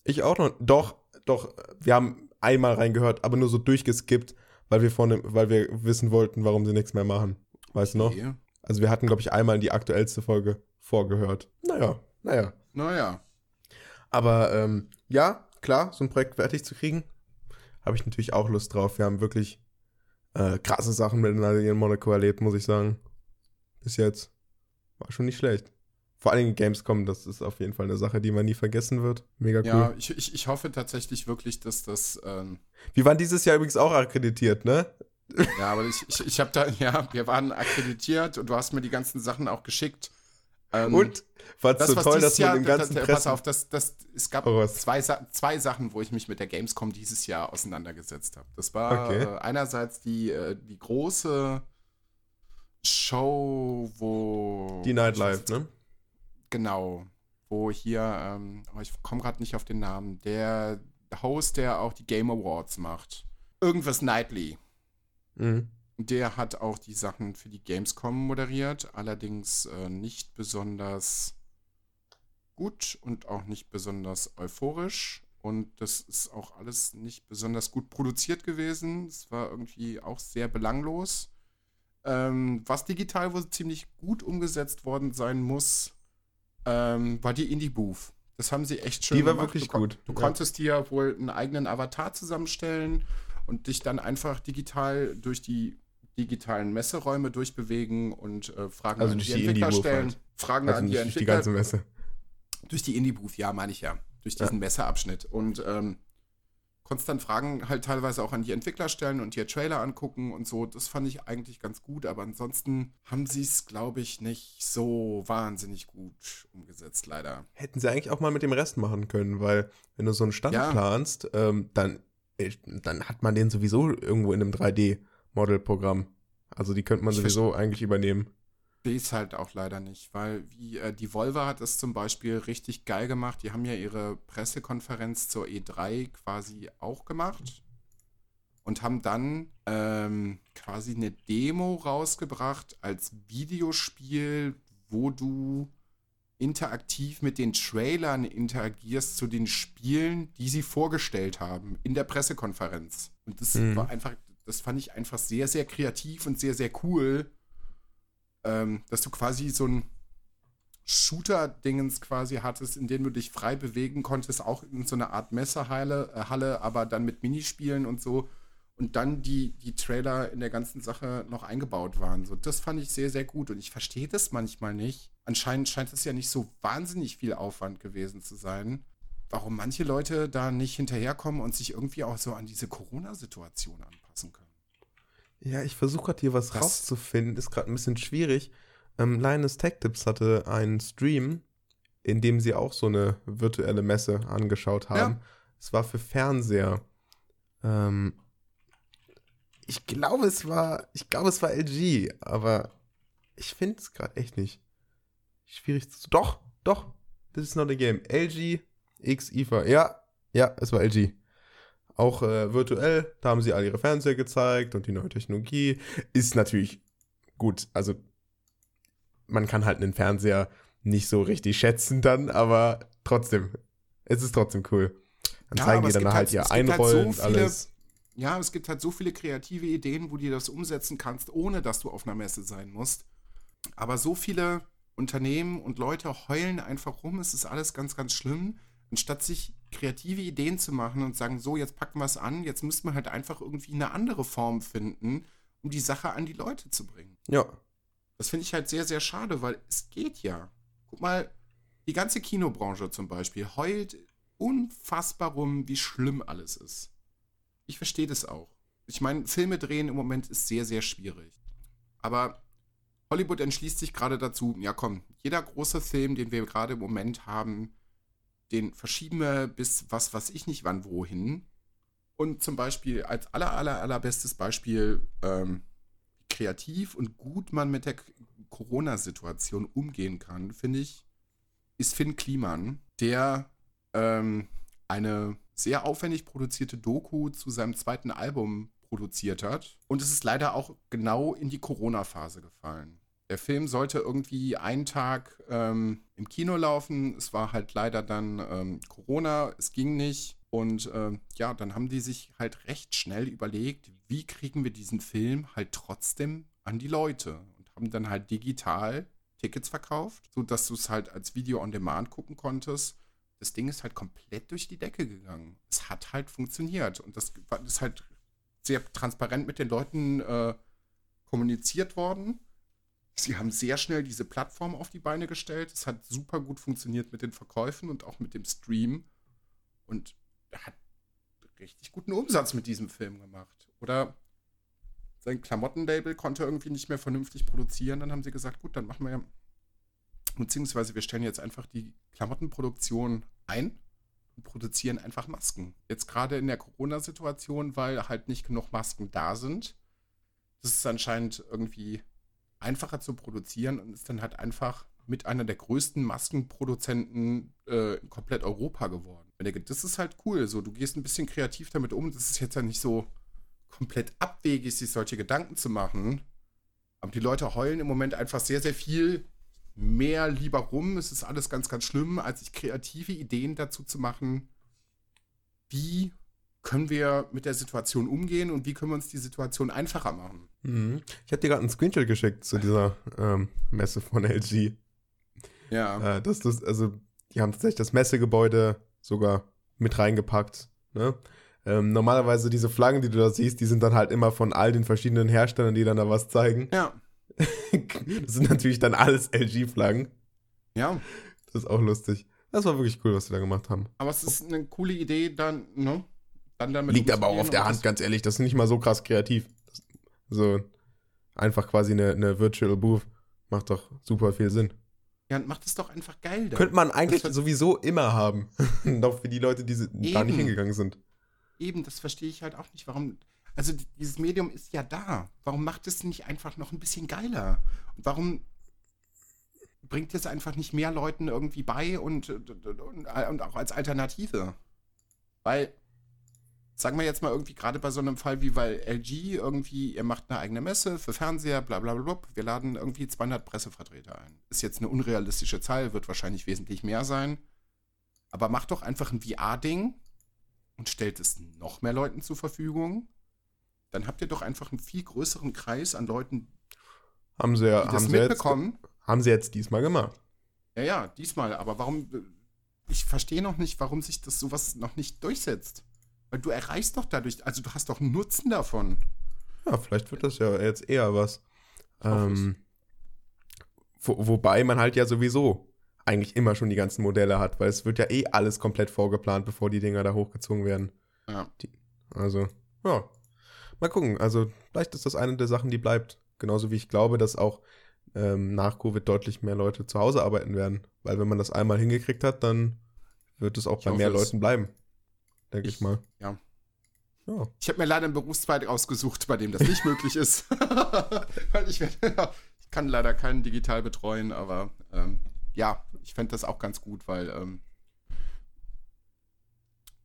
Ich auch noch. Doch, doch, wir haben einmal reingehört, aber nur so durchgeskippt, weil wir vorne, weil wir wissen wollten, warum sie nichts mehr machen. Weißt du noch? Okay. Also wir hatten, glaube ich, einmal die aktuellste Folge vorgehört. Naja, naja. Naja. Aber ähm, ja, klar, so ein Projekt fertig zu kriegen, habe ich natürlich auch Lust drauf. Wir haben wirklich äh, krasse Sachen miteinander in Monaco erlebt, muss ich sagen. Bis jetzt. War schon nicht schlecht. Vor allen Dingen Gamescom, das ist auf jeden Fall eine Sache, die man nie vergessen wird. Mega cool. Ja, ich, ich, ich hoffe tatsächlich wirklich, dass das. Ähm, Wir waren dieses Jahr übrigens auch akkreditiert, ne? ja, aber ich, ich, ich habe da, ja, wir waren akkreditiert und du hast mir die ganzen Sachen auch geschickt. Ähm, Und war das, so toll, dass man im ganzen das, pass Pressen... auf, das, das, es gab Oh, zwei, zwei Sachen, wo ich mich mit der Gamescom dieses Jahr auseinandergesetzt habe. Das war Okay. äh, einerseits die, äh, die große Show, wo. Die Nightlife, ne? Genau. Wo hier, ähm, aber ich komme gerade nicht auf den Namen, der Host, der auch die Game Awards macht. Irgendwas Nightly. Mhm. Der hat auch die Sachen für die Gamescom moderiert, allerdings äh, nicht besonders gut und auch nicht besonders euphorisch. Und das ist auch alles nicht besonders gut produziert gewesen. Es war irgendwie auch sehr belanglos. Ähm, was digital wohl ziemlich gut umgesetzt worden sein muss, ähm, war die Indie Booth. Das haben sie echt schön Die war gemacht. wirklich du, gut, Du ja. konntest dir wohl einen eigenen Avatar zusammenstellen und dich dann einfach digital durch die digitalen Messeräume durchbewegen und äh, Fragen Also an die die Entwickler stellen. halt. Fragen Also an die nicht durch die Entwickler. ganze Messe. Durch die Indie-Booth, ja, meine ich ja. Durch diesen Messeabschnitt. Und ähm, konntest dann Fragen halt teilweise auch an die Entwickler stellen und dir Trailer angucken und so. Das fand ich eigentlich ganz gut, aber ansonsten haben sie es, glaube ich, nicht so wahnsinnig gut umgesetzt, leider. Hätten sie eigentlich auch mal mit dem Rest machen können, weil wenn du so einen Stand Ja. planst, ähm, dann, äh, dann hat man den sowieso irgendwo in einem 3D-Model-Programm. Also die könnte man Ich sowieso eigentlich übernehmen. sehe es halt auch leider nicht, weil wie äh, die Volvo hat es zum Beispiel richtig geil gemacht. Die haben ja ihre Pressekonferenz zur E3 quasi auch gemacht und haben dann ähm, quasi eine Demo rausgebracht als Videospiel, wo du interaktiv mit den Trailern interagierst zu den Spielen, die sie vorgestellt haben in der Pressekonferenz. Und das Mhm. war einfach, das fand ich einfach sehr, sehr kreativ und sehr, sehr cool ähm, dass du quasi so ein Shooter-Dingens quasi hattest, in dem du dich frei bewegen konntest, auch in so einer Art Messerhalle, äh, Halle, aber dann mit Minispielen und so. Und dann die, die Trailer in der ganzen Sache noch eingebaut waren. So, das fand ich sehr, sehr gut. Und ich verstehe das manchmal nicht. Anscheinend scheint es ja nicht so wahnsinnig viel Aufwand gewesen zu sein. Warum manche Leute da nicht hinterherkommen und sich irgendwie auch so an diese Corona-Situation anpassen. Ja, ich versuche gerade hier was Das- rauszufinden. Ist gerade ein bisschen schwierig. Ähm, Linus Tech Tips hatte einen Stream, in dem sie auch so eine virtuelle Messe angeschaut haben. Es war für Fernseher. Ähm, ich glaube, es war, ich glaube, es war LG, aber ich finde es gerade echt nicht. Schwierig zu. Doch, doch. This is not a game. LG X IFA. Ja, ja, es war LG. Auch äh, virtuell, da haben sie all ihre Fernseher gezeigt und die neue Technologie. Ist natürlich gut. Also, man kann halt einen Fernseher nicht so richtig schätzen dann, aber trotzdem, es ist trotzdem cool. Dann Ja, zeigen die dann halt halt- ihr gibt halt so Einrollen viele- alles. Ja, es gibt halt so viele kreative Ideen, wo du das umsetzen kannst, ohne dass du auf einer Messe sein musst. Aber so viele Unternehmen und Leute heulen einfach rum, es ist alles ganz, ganz schlimm. Anstatt sich kreative Ideen zu machen und sagen, so, jetzt packen wir es an, jetzt müssten wir halt einfach irgendwie eine andere Form finden, um die Sache an die Leute zu bringen. Ja. Das finde ich halt sehr, sehr schade, weil es geht ja. Guck mal, die ganze Kinobranche zum Beispiel heult unfassbar rum, wie schlimm alles ist. Ich verstehe das auch. Ich meine, Filme drehen im Moment ist sehr, sehr schwierig. Aber Hollywood entschließt sich gerade dazu, ja komm, jeder große Film, den wir gerade im Moment haben, den verschieben wir bis was weiß ich nicht wann wohin. Und zum Beispiel als aller, aller, allerbestes Beispiel, ähm, wie kreativ und gut man mit der Corona-Situation umgehen kann, finde ich, ist Finn Kliman, der ähm, eine sehr aufwendig produzierte Doku zu seinem zweiten Album produziert hat. Und es ist leider auch genau in die Corona-Phase gefallen. Der Film sollte irgendwie einen Tag ähm, im Kino laufen. Es war halt leider dann ähm, Corona, es ging nicht. Und ähm, ja, dann haben die sich halt recht schnell überlegt, wie kriegen wir diesen Film halt trotzdem an die Leute. Und haben dann halt digital Tickets verkauft, sodass du es halt als Video on Demand gucken konntest. Das Ding ist halt komplett durch die Decke gegangen. Es hat halt funktioniert. Und das ist halt sehr transparent mit den Leuten äh, kommuniziert worden. Sie haben sehr schnell diese Plattform auf die Beine gestellt. Es hat super gut funktioniert mit den Verkäufen und auch mit dem Stream. Und er hat richtig guten Umsatz mit diesem Film gemacht. Oder sein Klamottenlabel konnte irgendwie nicht mehr vernünftig produzieren. Dann haben sie gesagt, gut, dann machen wir, beziehungsweise wir stellen jetzt einfach die Klamottenproduktion ein und produzieren einfach Masken. Jetzt gerade in der Corona-Situation, weil halt nicht genug Masken da sind. Das ist anscheinend irgendwie einfacher zu produzieren und ist dann halt einfach mit einer der größten Maskenproduzenten äh, in komplett Europa geworden. Ich denke, das ist halt cool. So, du gehst ein bisschen kreativ damit um. Das ist jetzt ja nicht so komplett abwegig, sich solche Gedanken zu machen. Aber die Leute heulen im Moment einfach sehr, sehr viel mehr lieber rum. Es ist alles ganz, ganz schlimm, als sich kreative Ideen dazu zu machen, wie können wir mit der Situation umgehen und wie können wir uns die Situation einfacher machen. Mhm. Ich habe dir gerade einen Screenshot geschickt zu dieser ähm, Messe von LG. Ja. Äh, das, das, also, die haben tatsächlich das Messegebäude sogar mit reingepackt. Ne? Ähm, normalerweise diese Flaggen, die du da siehst, die sind dann halt immer von all den verschiedenen Herstellern, die dann da was zeigen. Ja. das sind natürlich dann alles LG-Flaggen. Ja. Das ist auch lustig. Das war wirklich cool, was sie da gemacht haben. Aber es ist eine coole Idee, dann, ne? Liegt aber auch auf der Hand, ganz ehrlich. Das ist nicht mal so krass kreativ. Das, so einfach quasi eine, eine Virtual Booth macht doch super viel Sinn. Ja, und macht es doch einfach geil. Dann. Könnte man eigentlich sowieso immer haben. Noch für die Leute, die da nicht hingegangen sind. Eben, das verstehe ich halt auch nicht, warum. Also dieses Medium ist ja da. Warum macht es nicht einfach noch ein bisschen geiler? Und warum bringt es einfach nicht mehr Leuten irgendwie bei und, und, und auch als Alternative? Weil, sagen wir jetzt mal irgendwie gerade bei so einem Fall wie weil LG irgendwie, ihr macht eine eigene Messe für Fernseher, bla bla bla, wir laden irgendwie 200 Pressevertreter ein. Ist jetzt eine unrealistische Zahl, wird wahrscheinlich wesentlich mehr sein. Aber macht doch einfach ein VR-Ding und stellt es noch mehr Leuten zur Verfügung, dann habt ihr doch einfach einen viel größeren Kreis an Leuten, Haben sie die ja, das haben sie jetzt, mitbekommen. haben sie jetzt diesmal gemacht. Ja, ja, diesmal. Aber warum, ich verstehe noch nicht, warum sich das sowas noch nicht durchsetzt. Weil du erreichst doch dadurch, also du hast doch einen Nutzen davon. Ja, vielleicht wird das ja jetzt eher was. Ähm, wo, wobei man halt ja sowieso eigentlich immer schon die ganzen Modelle hat, weil es wird ja eh alles komplett vorgeplant, bevor die Dinger da hochgezogen werden. Ja. Also, ja. Mal gucken. Also, vielleicht ist das eine der Sachen, die bleibt. Genauso wie ich glaube, dass auch ähm, nach Covid deutlich mehr Leute zu Hause arbeiten werden. Weil wenn man das einmal hingekriegt hat, dann wird es auch Ich bei mehr. Leuten bleiben. Denke ich, Ich- mal. ja. Ja. Ich habe mir leider einen Berufszweig ausgesucht, bei dem das nicht möglich ist. Weil ich, werd- ich kann leider keinen digital betreuen, aber ähm, ja, ich fände das auch ganz gut, weil ähm,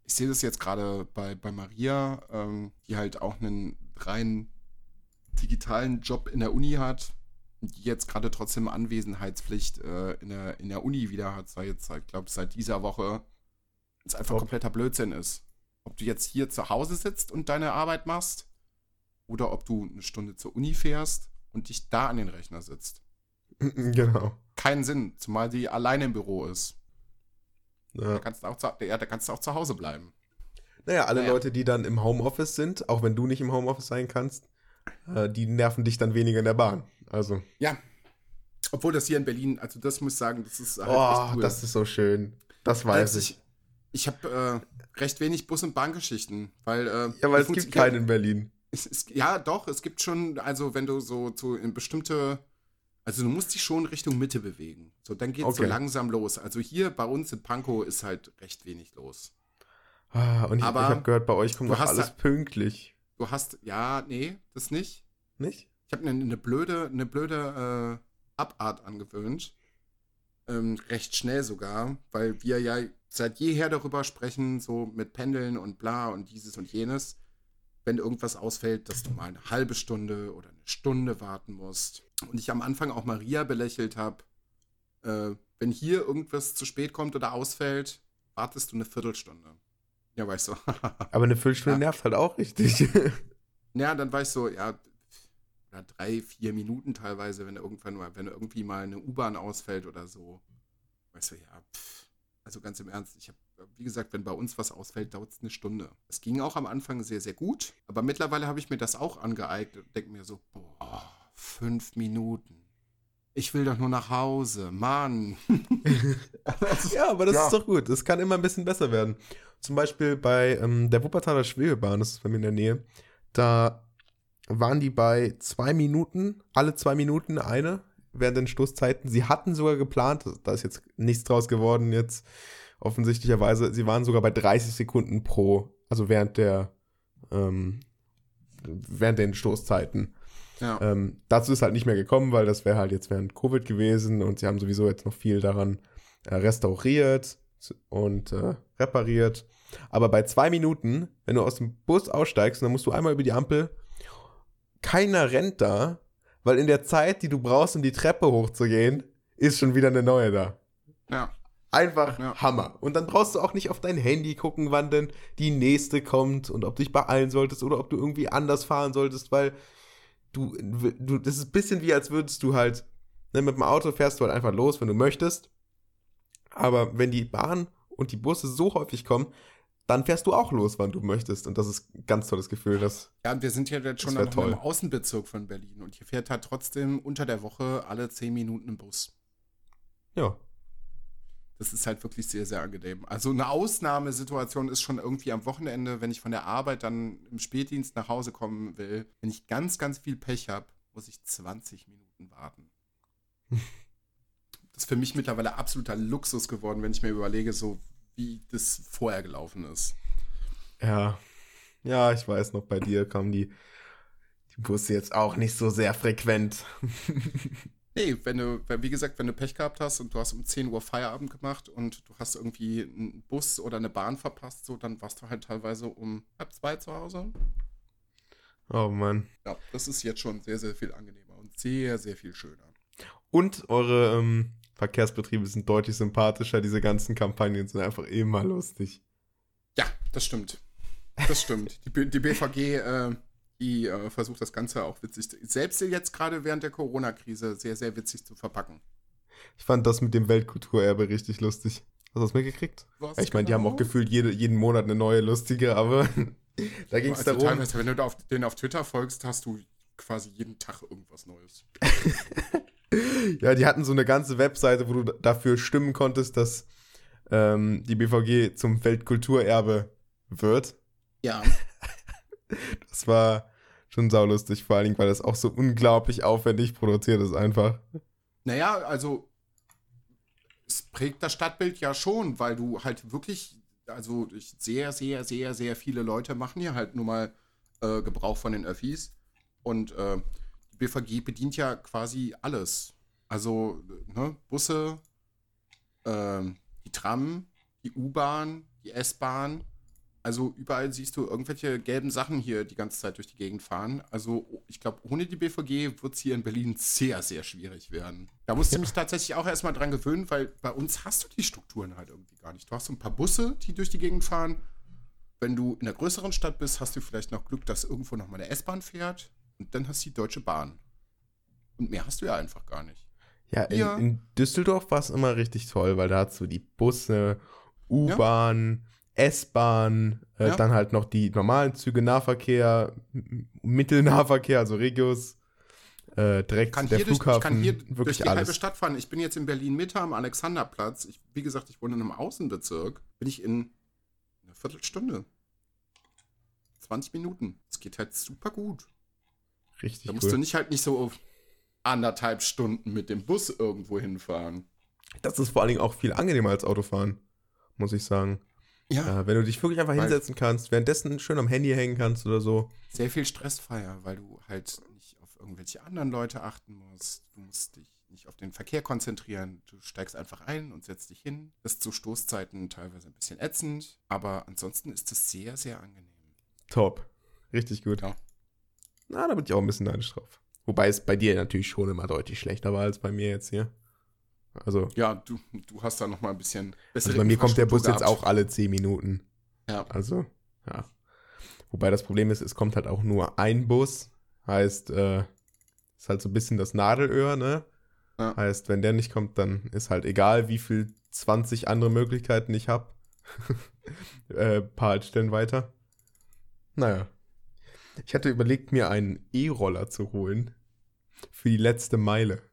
ich sehe das jetzt gerade bei, bei Maria, ähm, die halt auch einen rein digitalen Job in der Uni hat, die jetzt gerade trotzdem Anwesenheitspflicht äh, in, der, in der Uni wieder hat, seit jetzt, ich glaube, seit dieser Woche. Es einfach Top. kompletter Blödsinn ist. Ob du jetzt hier zu Hause sitzt und deine Arbeit machst oder ob du eine Stunde zur Uni fährst und dich da an den Rechner sitzt. genau. Keinen Sinn, zumal die alleine im Büro ist. Da Ja. kannst du auch zu, ja, da kannst du auch zu Hause bleiben. Naja, alle Naja. Leute, die dann im Homeoffice sind, auch wenn du nicht im Homeoffice sein kannst, äh, die nerven dich dann weniger in der Bahn. Also, Ja. Obwohl das hier in Berlin, also das muss ich sagen, das ist halt oh, cool. das ist so schön. Das weiß Also ich. Ich habe äh, recht wenig Bus- und Bahngeschichten, weil äh, Ja, weil es gibt keinen in Berlin. Es, es, ja, doch, es gibt schon, also wenn du so, so in bestimmte, also du musst dich schon Richtung Mitte bewegen. So, dann geht's so Okay. langsam los. Also hier bei uns in Pankow ist halt recht wenig los. Ah, und ich, ich habe gehört, bei euch kommt du doch hast alles da- pünktlich. Du hast, ja, nee, das nicht. Nicht? Ich habe eine, eine blöde, eine blöde äh, Abart angewöhnt. Ähm, recht schnell sogar, weil wir ja seit jeher darüber sprechen, so mit Pendeln und bla und dieses und jenes, wenn irgendwas ausfällt, dass du mal eine halbe Stunde oder eine Stunde warten musst. Und ich am Anfang auch Maria belächelt habe, äh, wenn hier irgendwas zu spät kommt oder ausfällt, wartest du eine Viertelstunde. Ja, war ich so. Aber eine Viertelstunde Ja. nervt halt auch richtig. ja, dann war ich so, ja, oder drei, vier Minuten teilweise, wenn irgendwann mal, wenn irgendwie mal eine U-Bahn ausfällt oder so. Weißt du, ja, pff. Also ganz im Ernst, ich habe, wie gesagt, wenn bei uns was ausfällt, dauert es eine Stunde. Es ging auch am Anfang sehr, sehr gut, aber mittlerweile habe ich mir das auch angeeignet und denke mir so, boah, fünf Minuten. Ich will doch nur nach Hause, Mann. ja, aber das Ja. ist doch gut. Es kann immer ein bisschen besser werden. Zum Beispiel bei ähm, der Wuppertaler Schwebebahn, das ist bei mir in der Nähe, da waren die bei zwei Minuten, alle zwei Minuten eine während den Stoßzeiten. Sie hatten sogar geplant, da ist jetzt nichts draus geworden jetzt offensichtlicherweise, sie waren sogar bei 30 Sekunden pro, also während der ähm, während den Stoßzeiten. Ja. Ähm, dazu ist halt nicht mehr gekommen, weil das wäre halt jetzt während Covid gewesen und sie haben sowieso jetzt noch viel daran äh, restauriert und äh, repariert. Aber bei zwei Minuten, wenn du aus dem Bus aussteigst, dann musst du einmal über die Ampel. Keiner rennt da, weil in der Zeit, die du brauchst, um die Treppe hochzugehen, ist schon wieder eine neue da. ja. Einfach Ja. Hammer. Und dann brauchst du auch nicht auf dein Handy gucken, wann denn die nächste kommt und ob du dich beeilen solltest oder ob du irgendwie anders fahren solltest, weil du, du das ist ein bisschen wie, als würdest du halt, ne, mit dem Auto fährst du halt einfach los, wenn du möchtest. Aber wenn die Bahn und die Busse so häufig kommen, dann fährst du auch los, wann du möchtest. Und das ist ein ganz tolles Gefühl, dass, Ja, und wir sind ja jetzt schon noch im. Außenbezirk von Berlin und hier fährt halt trotzdem unter der Woche alle zehn Minuten ein Bus. ja, Das ist halt wirklich sehr, sehr angenehm. Also eine Ausnahmesituation ist schon irgendwie am Wochenende, wenn ich von der Arbeit dann im Spätdienst nach Hause kommen will. Wenn ich ganz, ganz viel Pech habe, muss ich 20 Minuten warten. Das ist für mich mittlerweile absoluter Luxus geworden, wenn ich mir überlege, so wie das vorher gelaufen ist. ja, ja, ich weiß noch, bei dir kamen die, die Busse jetzt auch nicht so sehr frequent. Nee, wenn du, wie gesagt, wenn du Pech gehabt hast und du hast um 10 Uhr Feierabend gemacht und du hast irgendwie einen Bus oder eine Bahn verpasst, so, dann warst du halt teilweise um halb zwei zu Hause. Oh Mann. Ja, das ist jetzt schon sehr, sehr viel angenehmer und sehr, sehr viel schöner. Und eure ähm, Verkehrsbetriebe sind deutlich sympathischer. Diese ganzen Kampagnen sind einfach immer lustig. Ja, das stimmt. Das stimmt. Die, B die BVG, äh, die äh, versucht das Ganze auch witzig, selbst jetzt gerade während der Corona-Krise, sehr, sehr witzig zu verpacken. Ich fand das mit dem Weltkulturerbe richtig lustig. Hast du das mitgekriegt? Ja, ich meine, die haben genau? auch gefühlt jede, jeden Monat eine neue lustige, aber da ging es Also darum. teilweise, wenn du auf, denen auf Twitter folgst, hast du quasi jeden Tag irgendwas Neues. Ja, die hatten so eine ganze Webseite, wo du dafür stimmen konntest, dass ähm, die BVG zum Weltkulturerbe wird. Ja. Das war schon saulustig, vor allen Dingen, weil das auch so unglaublich aufwendig produziert ist einfach. Naja, also es prägt das Stadtbild ja schon, weil du halt wirklich, also sehr, sehr, sehr, sehr viele Leute machen hier halt nur mal äh, Gebrauch von den Öffis. Und äh, BVG bedient ja quasi alles. Also ne, Busse, ähm, die Tram, die U-Bahn, die S-Bahn. Also überall siehst du irgendwelche gelben Sachen hier die ganze Zeit durch die Gegend fahren. Also ich glaube, ohne die BVG wird es hier in Berlin sehr, sehr schwierig werden. Da musst du mich tatsächlich auch erstmal dran gewöhnen, weil bei uns hast du die Strukturen halt irgendwie gar nicht. Du hast so ein paar Busse, die durch die Gegend fahren. Wenn du in einer größeren Stadt bist, hast du vielleicht noch Glück, dass irgendwo noch mal eine S-Bahn fährt. Und dann hast du die Deutsche Bahn. Und mehr hast du ja einfach gar nicht. Ja, in, Ja. in Düsseldorf war es immer richtig toll, weil da hast du die Busse, U-Bahn, S-Bahn, äh, Ja. dann halt noch die normalen Züge, Nahverkehr, Mittelnahverkehr, also Regios, äh, direkt kann der hier, durch, ich Flughafen, kann hier durch wirklich die halbe alles. Stadt fahren. Ich bin jetzt in Berlin-Mitte am Alexanderplatz. Ich, wie gesagt, ich wohne in einem Außenbezirk. Bin ich in einer Viertelstunde. 20 Minuten. Es geht halt super gut. Richtig Da cool. musst du nicht halt nicht so anderthalb Stunden mit dem Bus irgendwo hinfahren. Das ist vor allen Dingen auch viel angenehmer als Autofahren, muss ich sagen. Ja. Äh, wenn du dich wirklich einfach hinsetzen kannst, währenddessen schön am Handy hängen kannst oder so. Sehr viel stressfreier, weil du halt nicht auf irgendwelche anderen Leute achten musst. Du musst dich nicht auf den Verkehr konzentrieren. Du steigst einfach ein und setzt dich hin. Ist zu Stoßzeiten teilweise ein bisschen ätzend, aber ansonsten ist es sehr, sehr angenehm. Top. Richtig gut. Ja. Na, da bin ich auch ein bisschen neidisch drauf. Wobei es bei dir natürlich schon immer deutlich schlechter war als bei mir jetzt hier. Also, Ja, du, du hast da noch mal ein bisschen bessere also bei mir kommt der Bus Infrastruktur jetzt auch gehabt. alle 10 Minuten. Ja. Also, ja. Wobei das Problem ist, es kommt halt auch nur ein Bus. Heißt, äh, ist halt so ein bisschen das Nadelöhr, ne? Ja. Heißt, wenn der nicht kommt, dann ist halt egal, wie viel 20 andere Möglichkeiten ich habe. äh, paar Haltestellen weiter. Naja. Ich hatte überlegt, mir einen E-Roller zu holen. Für die letzte Meile.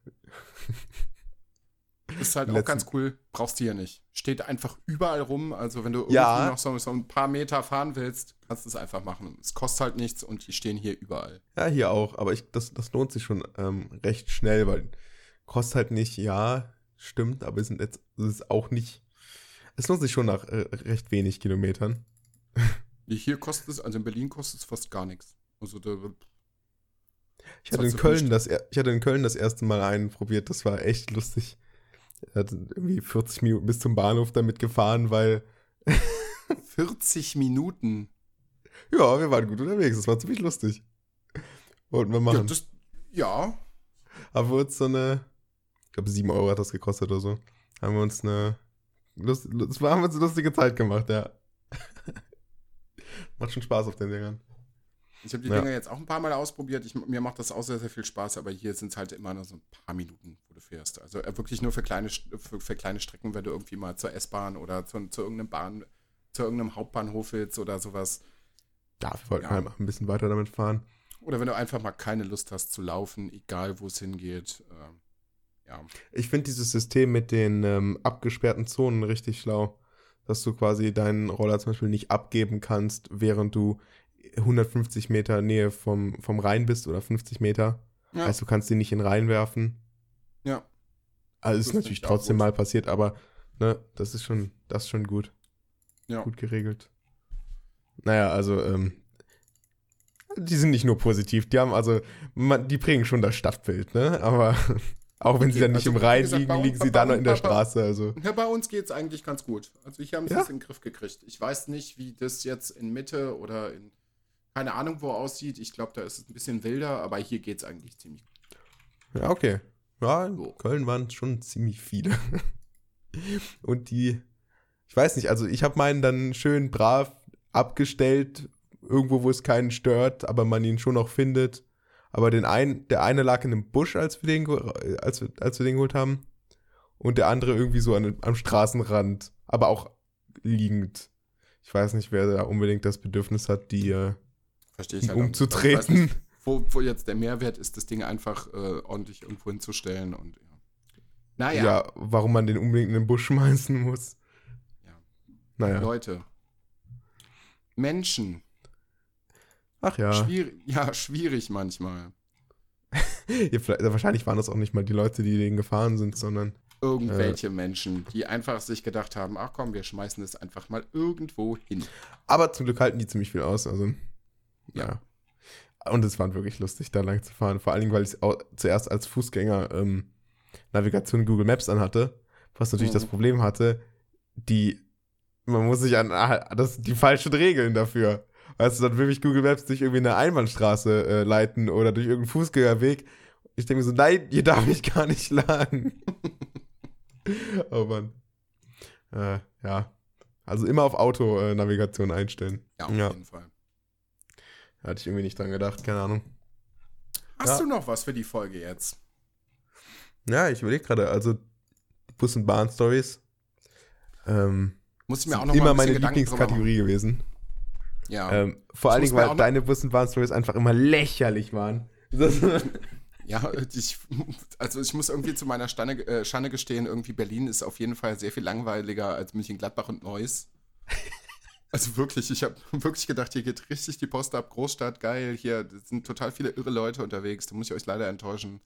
Ist halt auch ganz cool. Brauchst du hier nicht. Steht einfach überall rum. Also, wenn du irgendwie Ja. noch so, so ein paar Meter fahren willst, kannst du es einfach machen. Es kostet halt nichts und die stehen hier überall. Ja, hier auch, aber ich, das, das lohnt sich schon ähm, recht schnell, weil kostet halt nicht, ja, stimmt, aber es sind jetzt, es ist auch nicht, es lohnt sich schon nach äh, recht wenig Kilometern. Hier kostet es, also in Berlin kostet es fast gar nichts. Also, da, Ich hatte, in Köln das, ich hatte in Köln das erste Mal einen probiert, das war echt lustig. Er hat irgendwie 40 Minuten bis zum Bahnhof damit gefahren, weil, 40 Minuten. ja, wir waren gut unterwegs, das war ziemlich lustig. Wollten wir Ja, machen. das, ja, haben wir uns so eine, ich glaube 7 Euro hat das gekostet oder so, haben wir uns eine, Lust, haben wir uns eine lustige Zeit gemacht, ja. Macht schon Spaß auf den Dingern. Ich habe die Ja. Dinger jetzt auch ein paar Mal ausprobiert. Ich, mir macht das auch sehr, sehr viel Spaß, aber hier sind es halt immer nur so ein paar Minuten, wo du fährst. Also äh, wirklich nur für kleine, für, für kleine Strecken, wenn du irgendwie mal zur S-Bahn oder zu, zu irgendeinem Bahn, zu irgendeinem Hauptbahnhof willst oder sowas. Wir wollten Ja. halt mal ein bisschen weiter damit fahren. Oder wenn du einfach mal keine Lust hast zu laufen, egal wo es hingeht. ähm, ja. Ich finde dieses System mit den ähm, abgesperrten Zonen richtig schlau. Dass du quasi deinen Roller zum Beispiel nicht abgeben kannst, während du 150 Meter Nähe vom, vom Rhein bist oder 50 Meter. Ja. Heißt, du kannst ihn nicht in den Rhein werfen. ja. Also Das ist natürlich ich trotzdem mal passiert, aber ne, das ist schon, das ist schon gut. Ja. Gut geregelt. Naja, also, ähm, die sind nicht nur positiv, die haben also, man, die prägen schon das Stadtbild, ne? Aber auch wenn sie Okay, dann nicht also, im Rhein gesagt, liegen, uns- liegen sie da noch in der bei- Straße, also. Ja, bei uns geht es eigentlich ganz gut. Also hier haben sie Ja? es in den Griff gekriegt. Ich weiß nicht, wie das jetzt in Mitte oder in keine Ahnung wo aussieht. Ich glaube, da ist es ein bisschen wilder, aber hier geht es eigentlich ziemlich gut. Ja, okay. Ja, in So. Köln waren schon ziemlich viele. Und die, ich weiß nicht, also ich habe meinen dann schön brav abgestellt, irgendwo, wo es keinen stört, aber man ihn schon noch findet. Aber den einen, der eine lag in einem Busch, als wir den, als wir, als wir den geholt haben. Und der andere irgendwie so an, am Straßenrand, aber auch liegend. Ich weiß nicht, wer da unbedingt das Bedürfnis hat, die äh, Verstehe ich halt. Also umzutreten. nicht, wo, wo jetzt der Mehrwert ist, das Ding einfach äh, ordentlich irgendwo hinzustellen und ja. Naja, ja. warum man den unbedingt in den Busch schmeißen muss. Ja. Naja. Leute. Menschen. Ach ja. Schwierig, ja, schwierig manchmal. ja wahrscheinlich waren das auch nicht mal die Leute, die den gefahren sind, sondern. Irgendwelche Menschen, die einfach sich gedacht haben, ach komm, wir schmeißen das einfach mal irgendwo hin. Aber zum Glück halten die ziemlich viel aus. Also. Ja. Und es war wirklich lustig, da lang zu fahren. Vor allen Dingen, weil ich zuerst als Fußgänger ähm, Navigation Google Maps anhatte. Was natürlich Mhm. das Problem hatte, die. Man muss sich an ah, das, die falschen Regeln dafür. Weißt du, dann will mich Google Maps durch irgendwie eine Einbahnstraße äh, leiten oder durch irgendeinen Fußgängerweg. Ich denke mir so, nein, hier darf ich gar nicht lang. oh Mann. Äh, ja. Also immer auf Auto-Navigation einstellen. Ja, auf Ja. jeden Fall. Hatte ich irgendwie nicht dran gedacht, keine Ahnung. Hast Ja. du noch was für die Folge jetzt? Ja, ich überlege gerade, also Bus- und Bahn-Stories. Ähm, Muss ich mir auch noch mal immer meine Gedanken. Lieblingskategorie gewesen. Ja. Ähm, vor Ich allen Dingen, weil deine Bus- und Bahn-Stories einfach immer lächerlich waren. Ja, ich, also ich muss irgendwie zu meiner Stanne, äh, Schande gestehen, irgendwie Berlin ist auf jeden Fall sehr viel langweiliger als München-Gladbach und Neuss. Also wirklich, ich habe wirklich gedacht, hier geht richtig die Post ab, Großstadt, geil, hier sind total viele irre Leute unterwegs, da muss ich euch leider enttäuschen.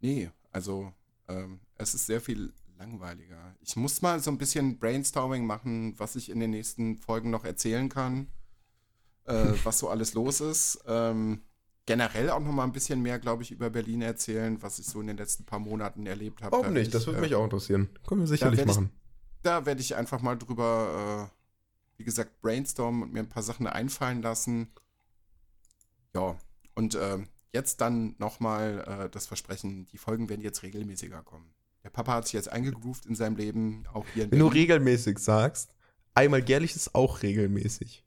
Nee, also ähm, es ist sehr viel langweiliger. Ich muss mal so ein bisschen Brainstorming machen, was ich in den nächsten Folgen noch erzählen kann, äh, was so alles los ist. Ähm, generell auch noch mal ein bisschen mehr, glaube ich, über Berlin erzählen, was ich so in den letzten paar Monaten erlebt habe. Warum Da nicht? werd Das ich, würde äh, mich auch interessieren. Können wir sicherlich ich- machen. Da werde ich einfach mal drüber, äh, wie gesagt, brainstormen und mir ein paar Sachen einfallen lassen. Ja, und äh, jetzt dann nochmal äh, das Versprechen, die Folgen werden jetzt regelmäßiger kommen. Der Papa hat sich jetzt eingegroovt in seinem Leben, auch hier in Wenn du Berlin. regelmäßig sagst, einmal jährlich ist auch regelmäßig.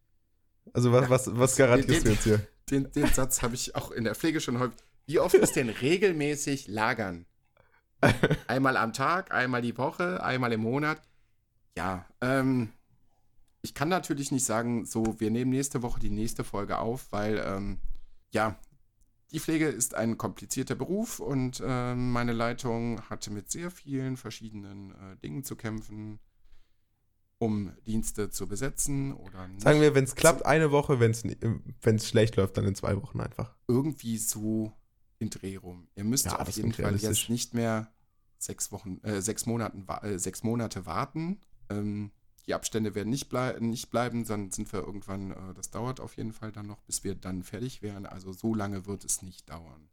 Also was, was, was garantierst du den- jetzt hier? Den, den Satz habe ich auch in der Pflege schon häufig. Wie oft ist denn regelmäßig lagern? Einmal am Tag, einmal die Woche, einmal im Monat. Ja, ähm, ich kann natürlich nicht sagen, so, wir nehmen nächste Woche die nächste Folge auf, weil, ähm, ja, die Pflege ist ein komplizierter Beruf und ähm, meine Leitung hatte mit sehr vielen verschiedenen äh, Dingen zu kämpfen, um Dienste zu besetzen oder nicht. Sagen wir, wenn es klappt, eine Woche, wenn es schlecht läuft, dann in zwei Wochen einfach. irgendwie so in Dreh rum. Ihr müsst Ja, auf jeden Fall jetzt nicht mehr sechs Wochen, äh, sechs Monaten, äh, sechs Monate warten. Ähm, die Abstände werden nicht, blei nicht bleiben, dann sind wir irgendwann, äh, das dauert auf jeden Fall dann noch, bis wir dann fertig wären. Also so lange wird es nicht dauern.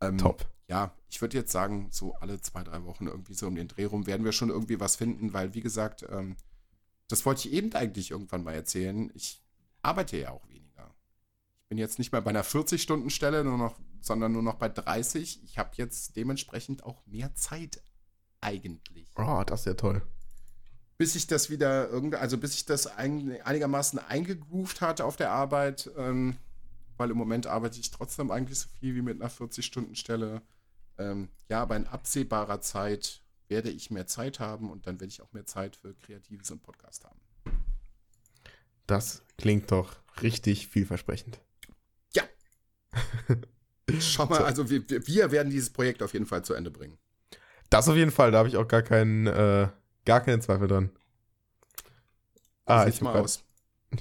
Ähm, Top. Ja, ich würde jetzt sagen, so alle zwei, drei Wochen irgendwie so um den Dreh rum werden wir schon irgendwie was finden, weil, wie gesagt, ähm, das wollte ich eben eigentlich irgendwann mal erzählen. Ich arbeite ja auch weniger. Ich bin jetzt nicht mehr bei einer 40-Stunden-Stelle, nur noch, sondern nur noch bei 30. Ich habe jetzt dementsprechend auch mehr Zeit eigentlich. Oh, das ist ja toll. Bis ich das wieder irgendwie, also bis ich das ein, einigermaßen eingegroovt hatte auf der Arbeit, ähm, weil im Moment arbeite ich trotzdem eigentlich so viel wie mit einer 40-Stunden-Stelle. Ähm, ja, aber in absehbarer Zeit werde ich mehr Zeit haben und dann werde ich auch mehr Zeit für Kreatives und Podcast haben. Das klingt doch richtig vielversprechend. Schau mal, also wir, wir- wir werden dieses Projekt auf jeden Fall zu Ende bringen. Das auf jeden Fall, da habe ich auch gar keinen, äh, gar keinen Zweifel dran. Ah, ich mal habe aus.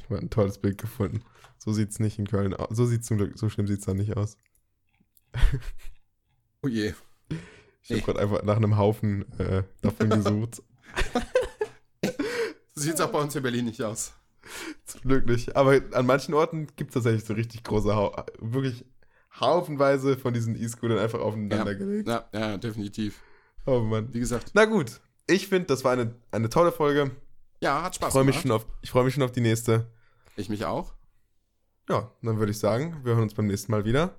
hab ein tolles Bild gefunden. So sieht es nicht in Köln aus. So sieht's zum Glück, so schlimm sieht es da nicht aus. Oh je. Ich habe Nee. gerade einfach nach einem Haufen äh, davon gesucht. So sieht es auch bei uns in Berlin nicht aus. Zum Glück nicht. Aber an manchen Orten gibt es tatsächlich so richtig große, Hau wirklich haufenweise von diesen E-Scootern einfach aufeinander gelegt. Ja, ja, definitiv. Oh Mann. Wie gesagt, Na gut. Ich finde, das war eine, eine tolle Folge. ja, hat Ich Spaß freue mich, gemacht. schon auf- ich freu mich schon auf die nächste. Ich mich auch. Ja, dann würde ich sagen, wir hören uns beim nächsten Mal wieder.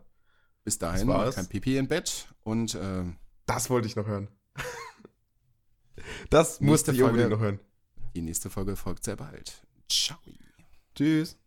Bis dahin, kein Pipi im Bett und äh, Das wollte ich noch hören. Das musste ich unbedingt noch hören. die nächste Folge folgt sehr bald. Ciao. Tschüss.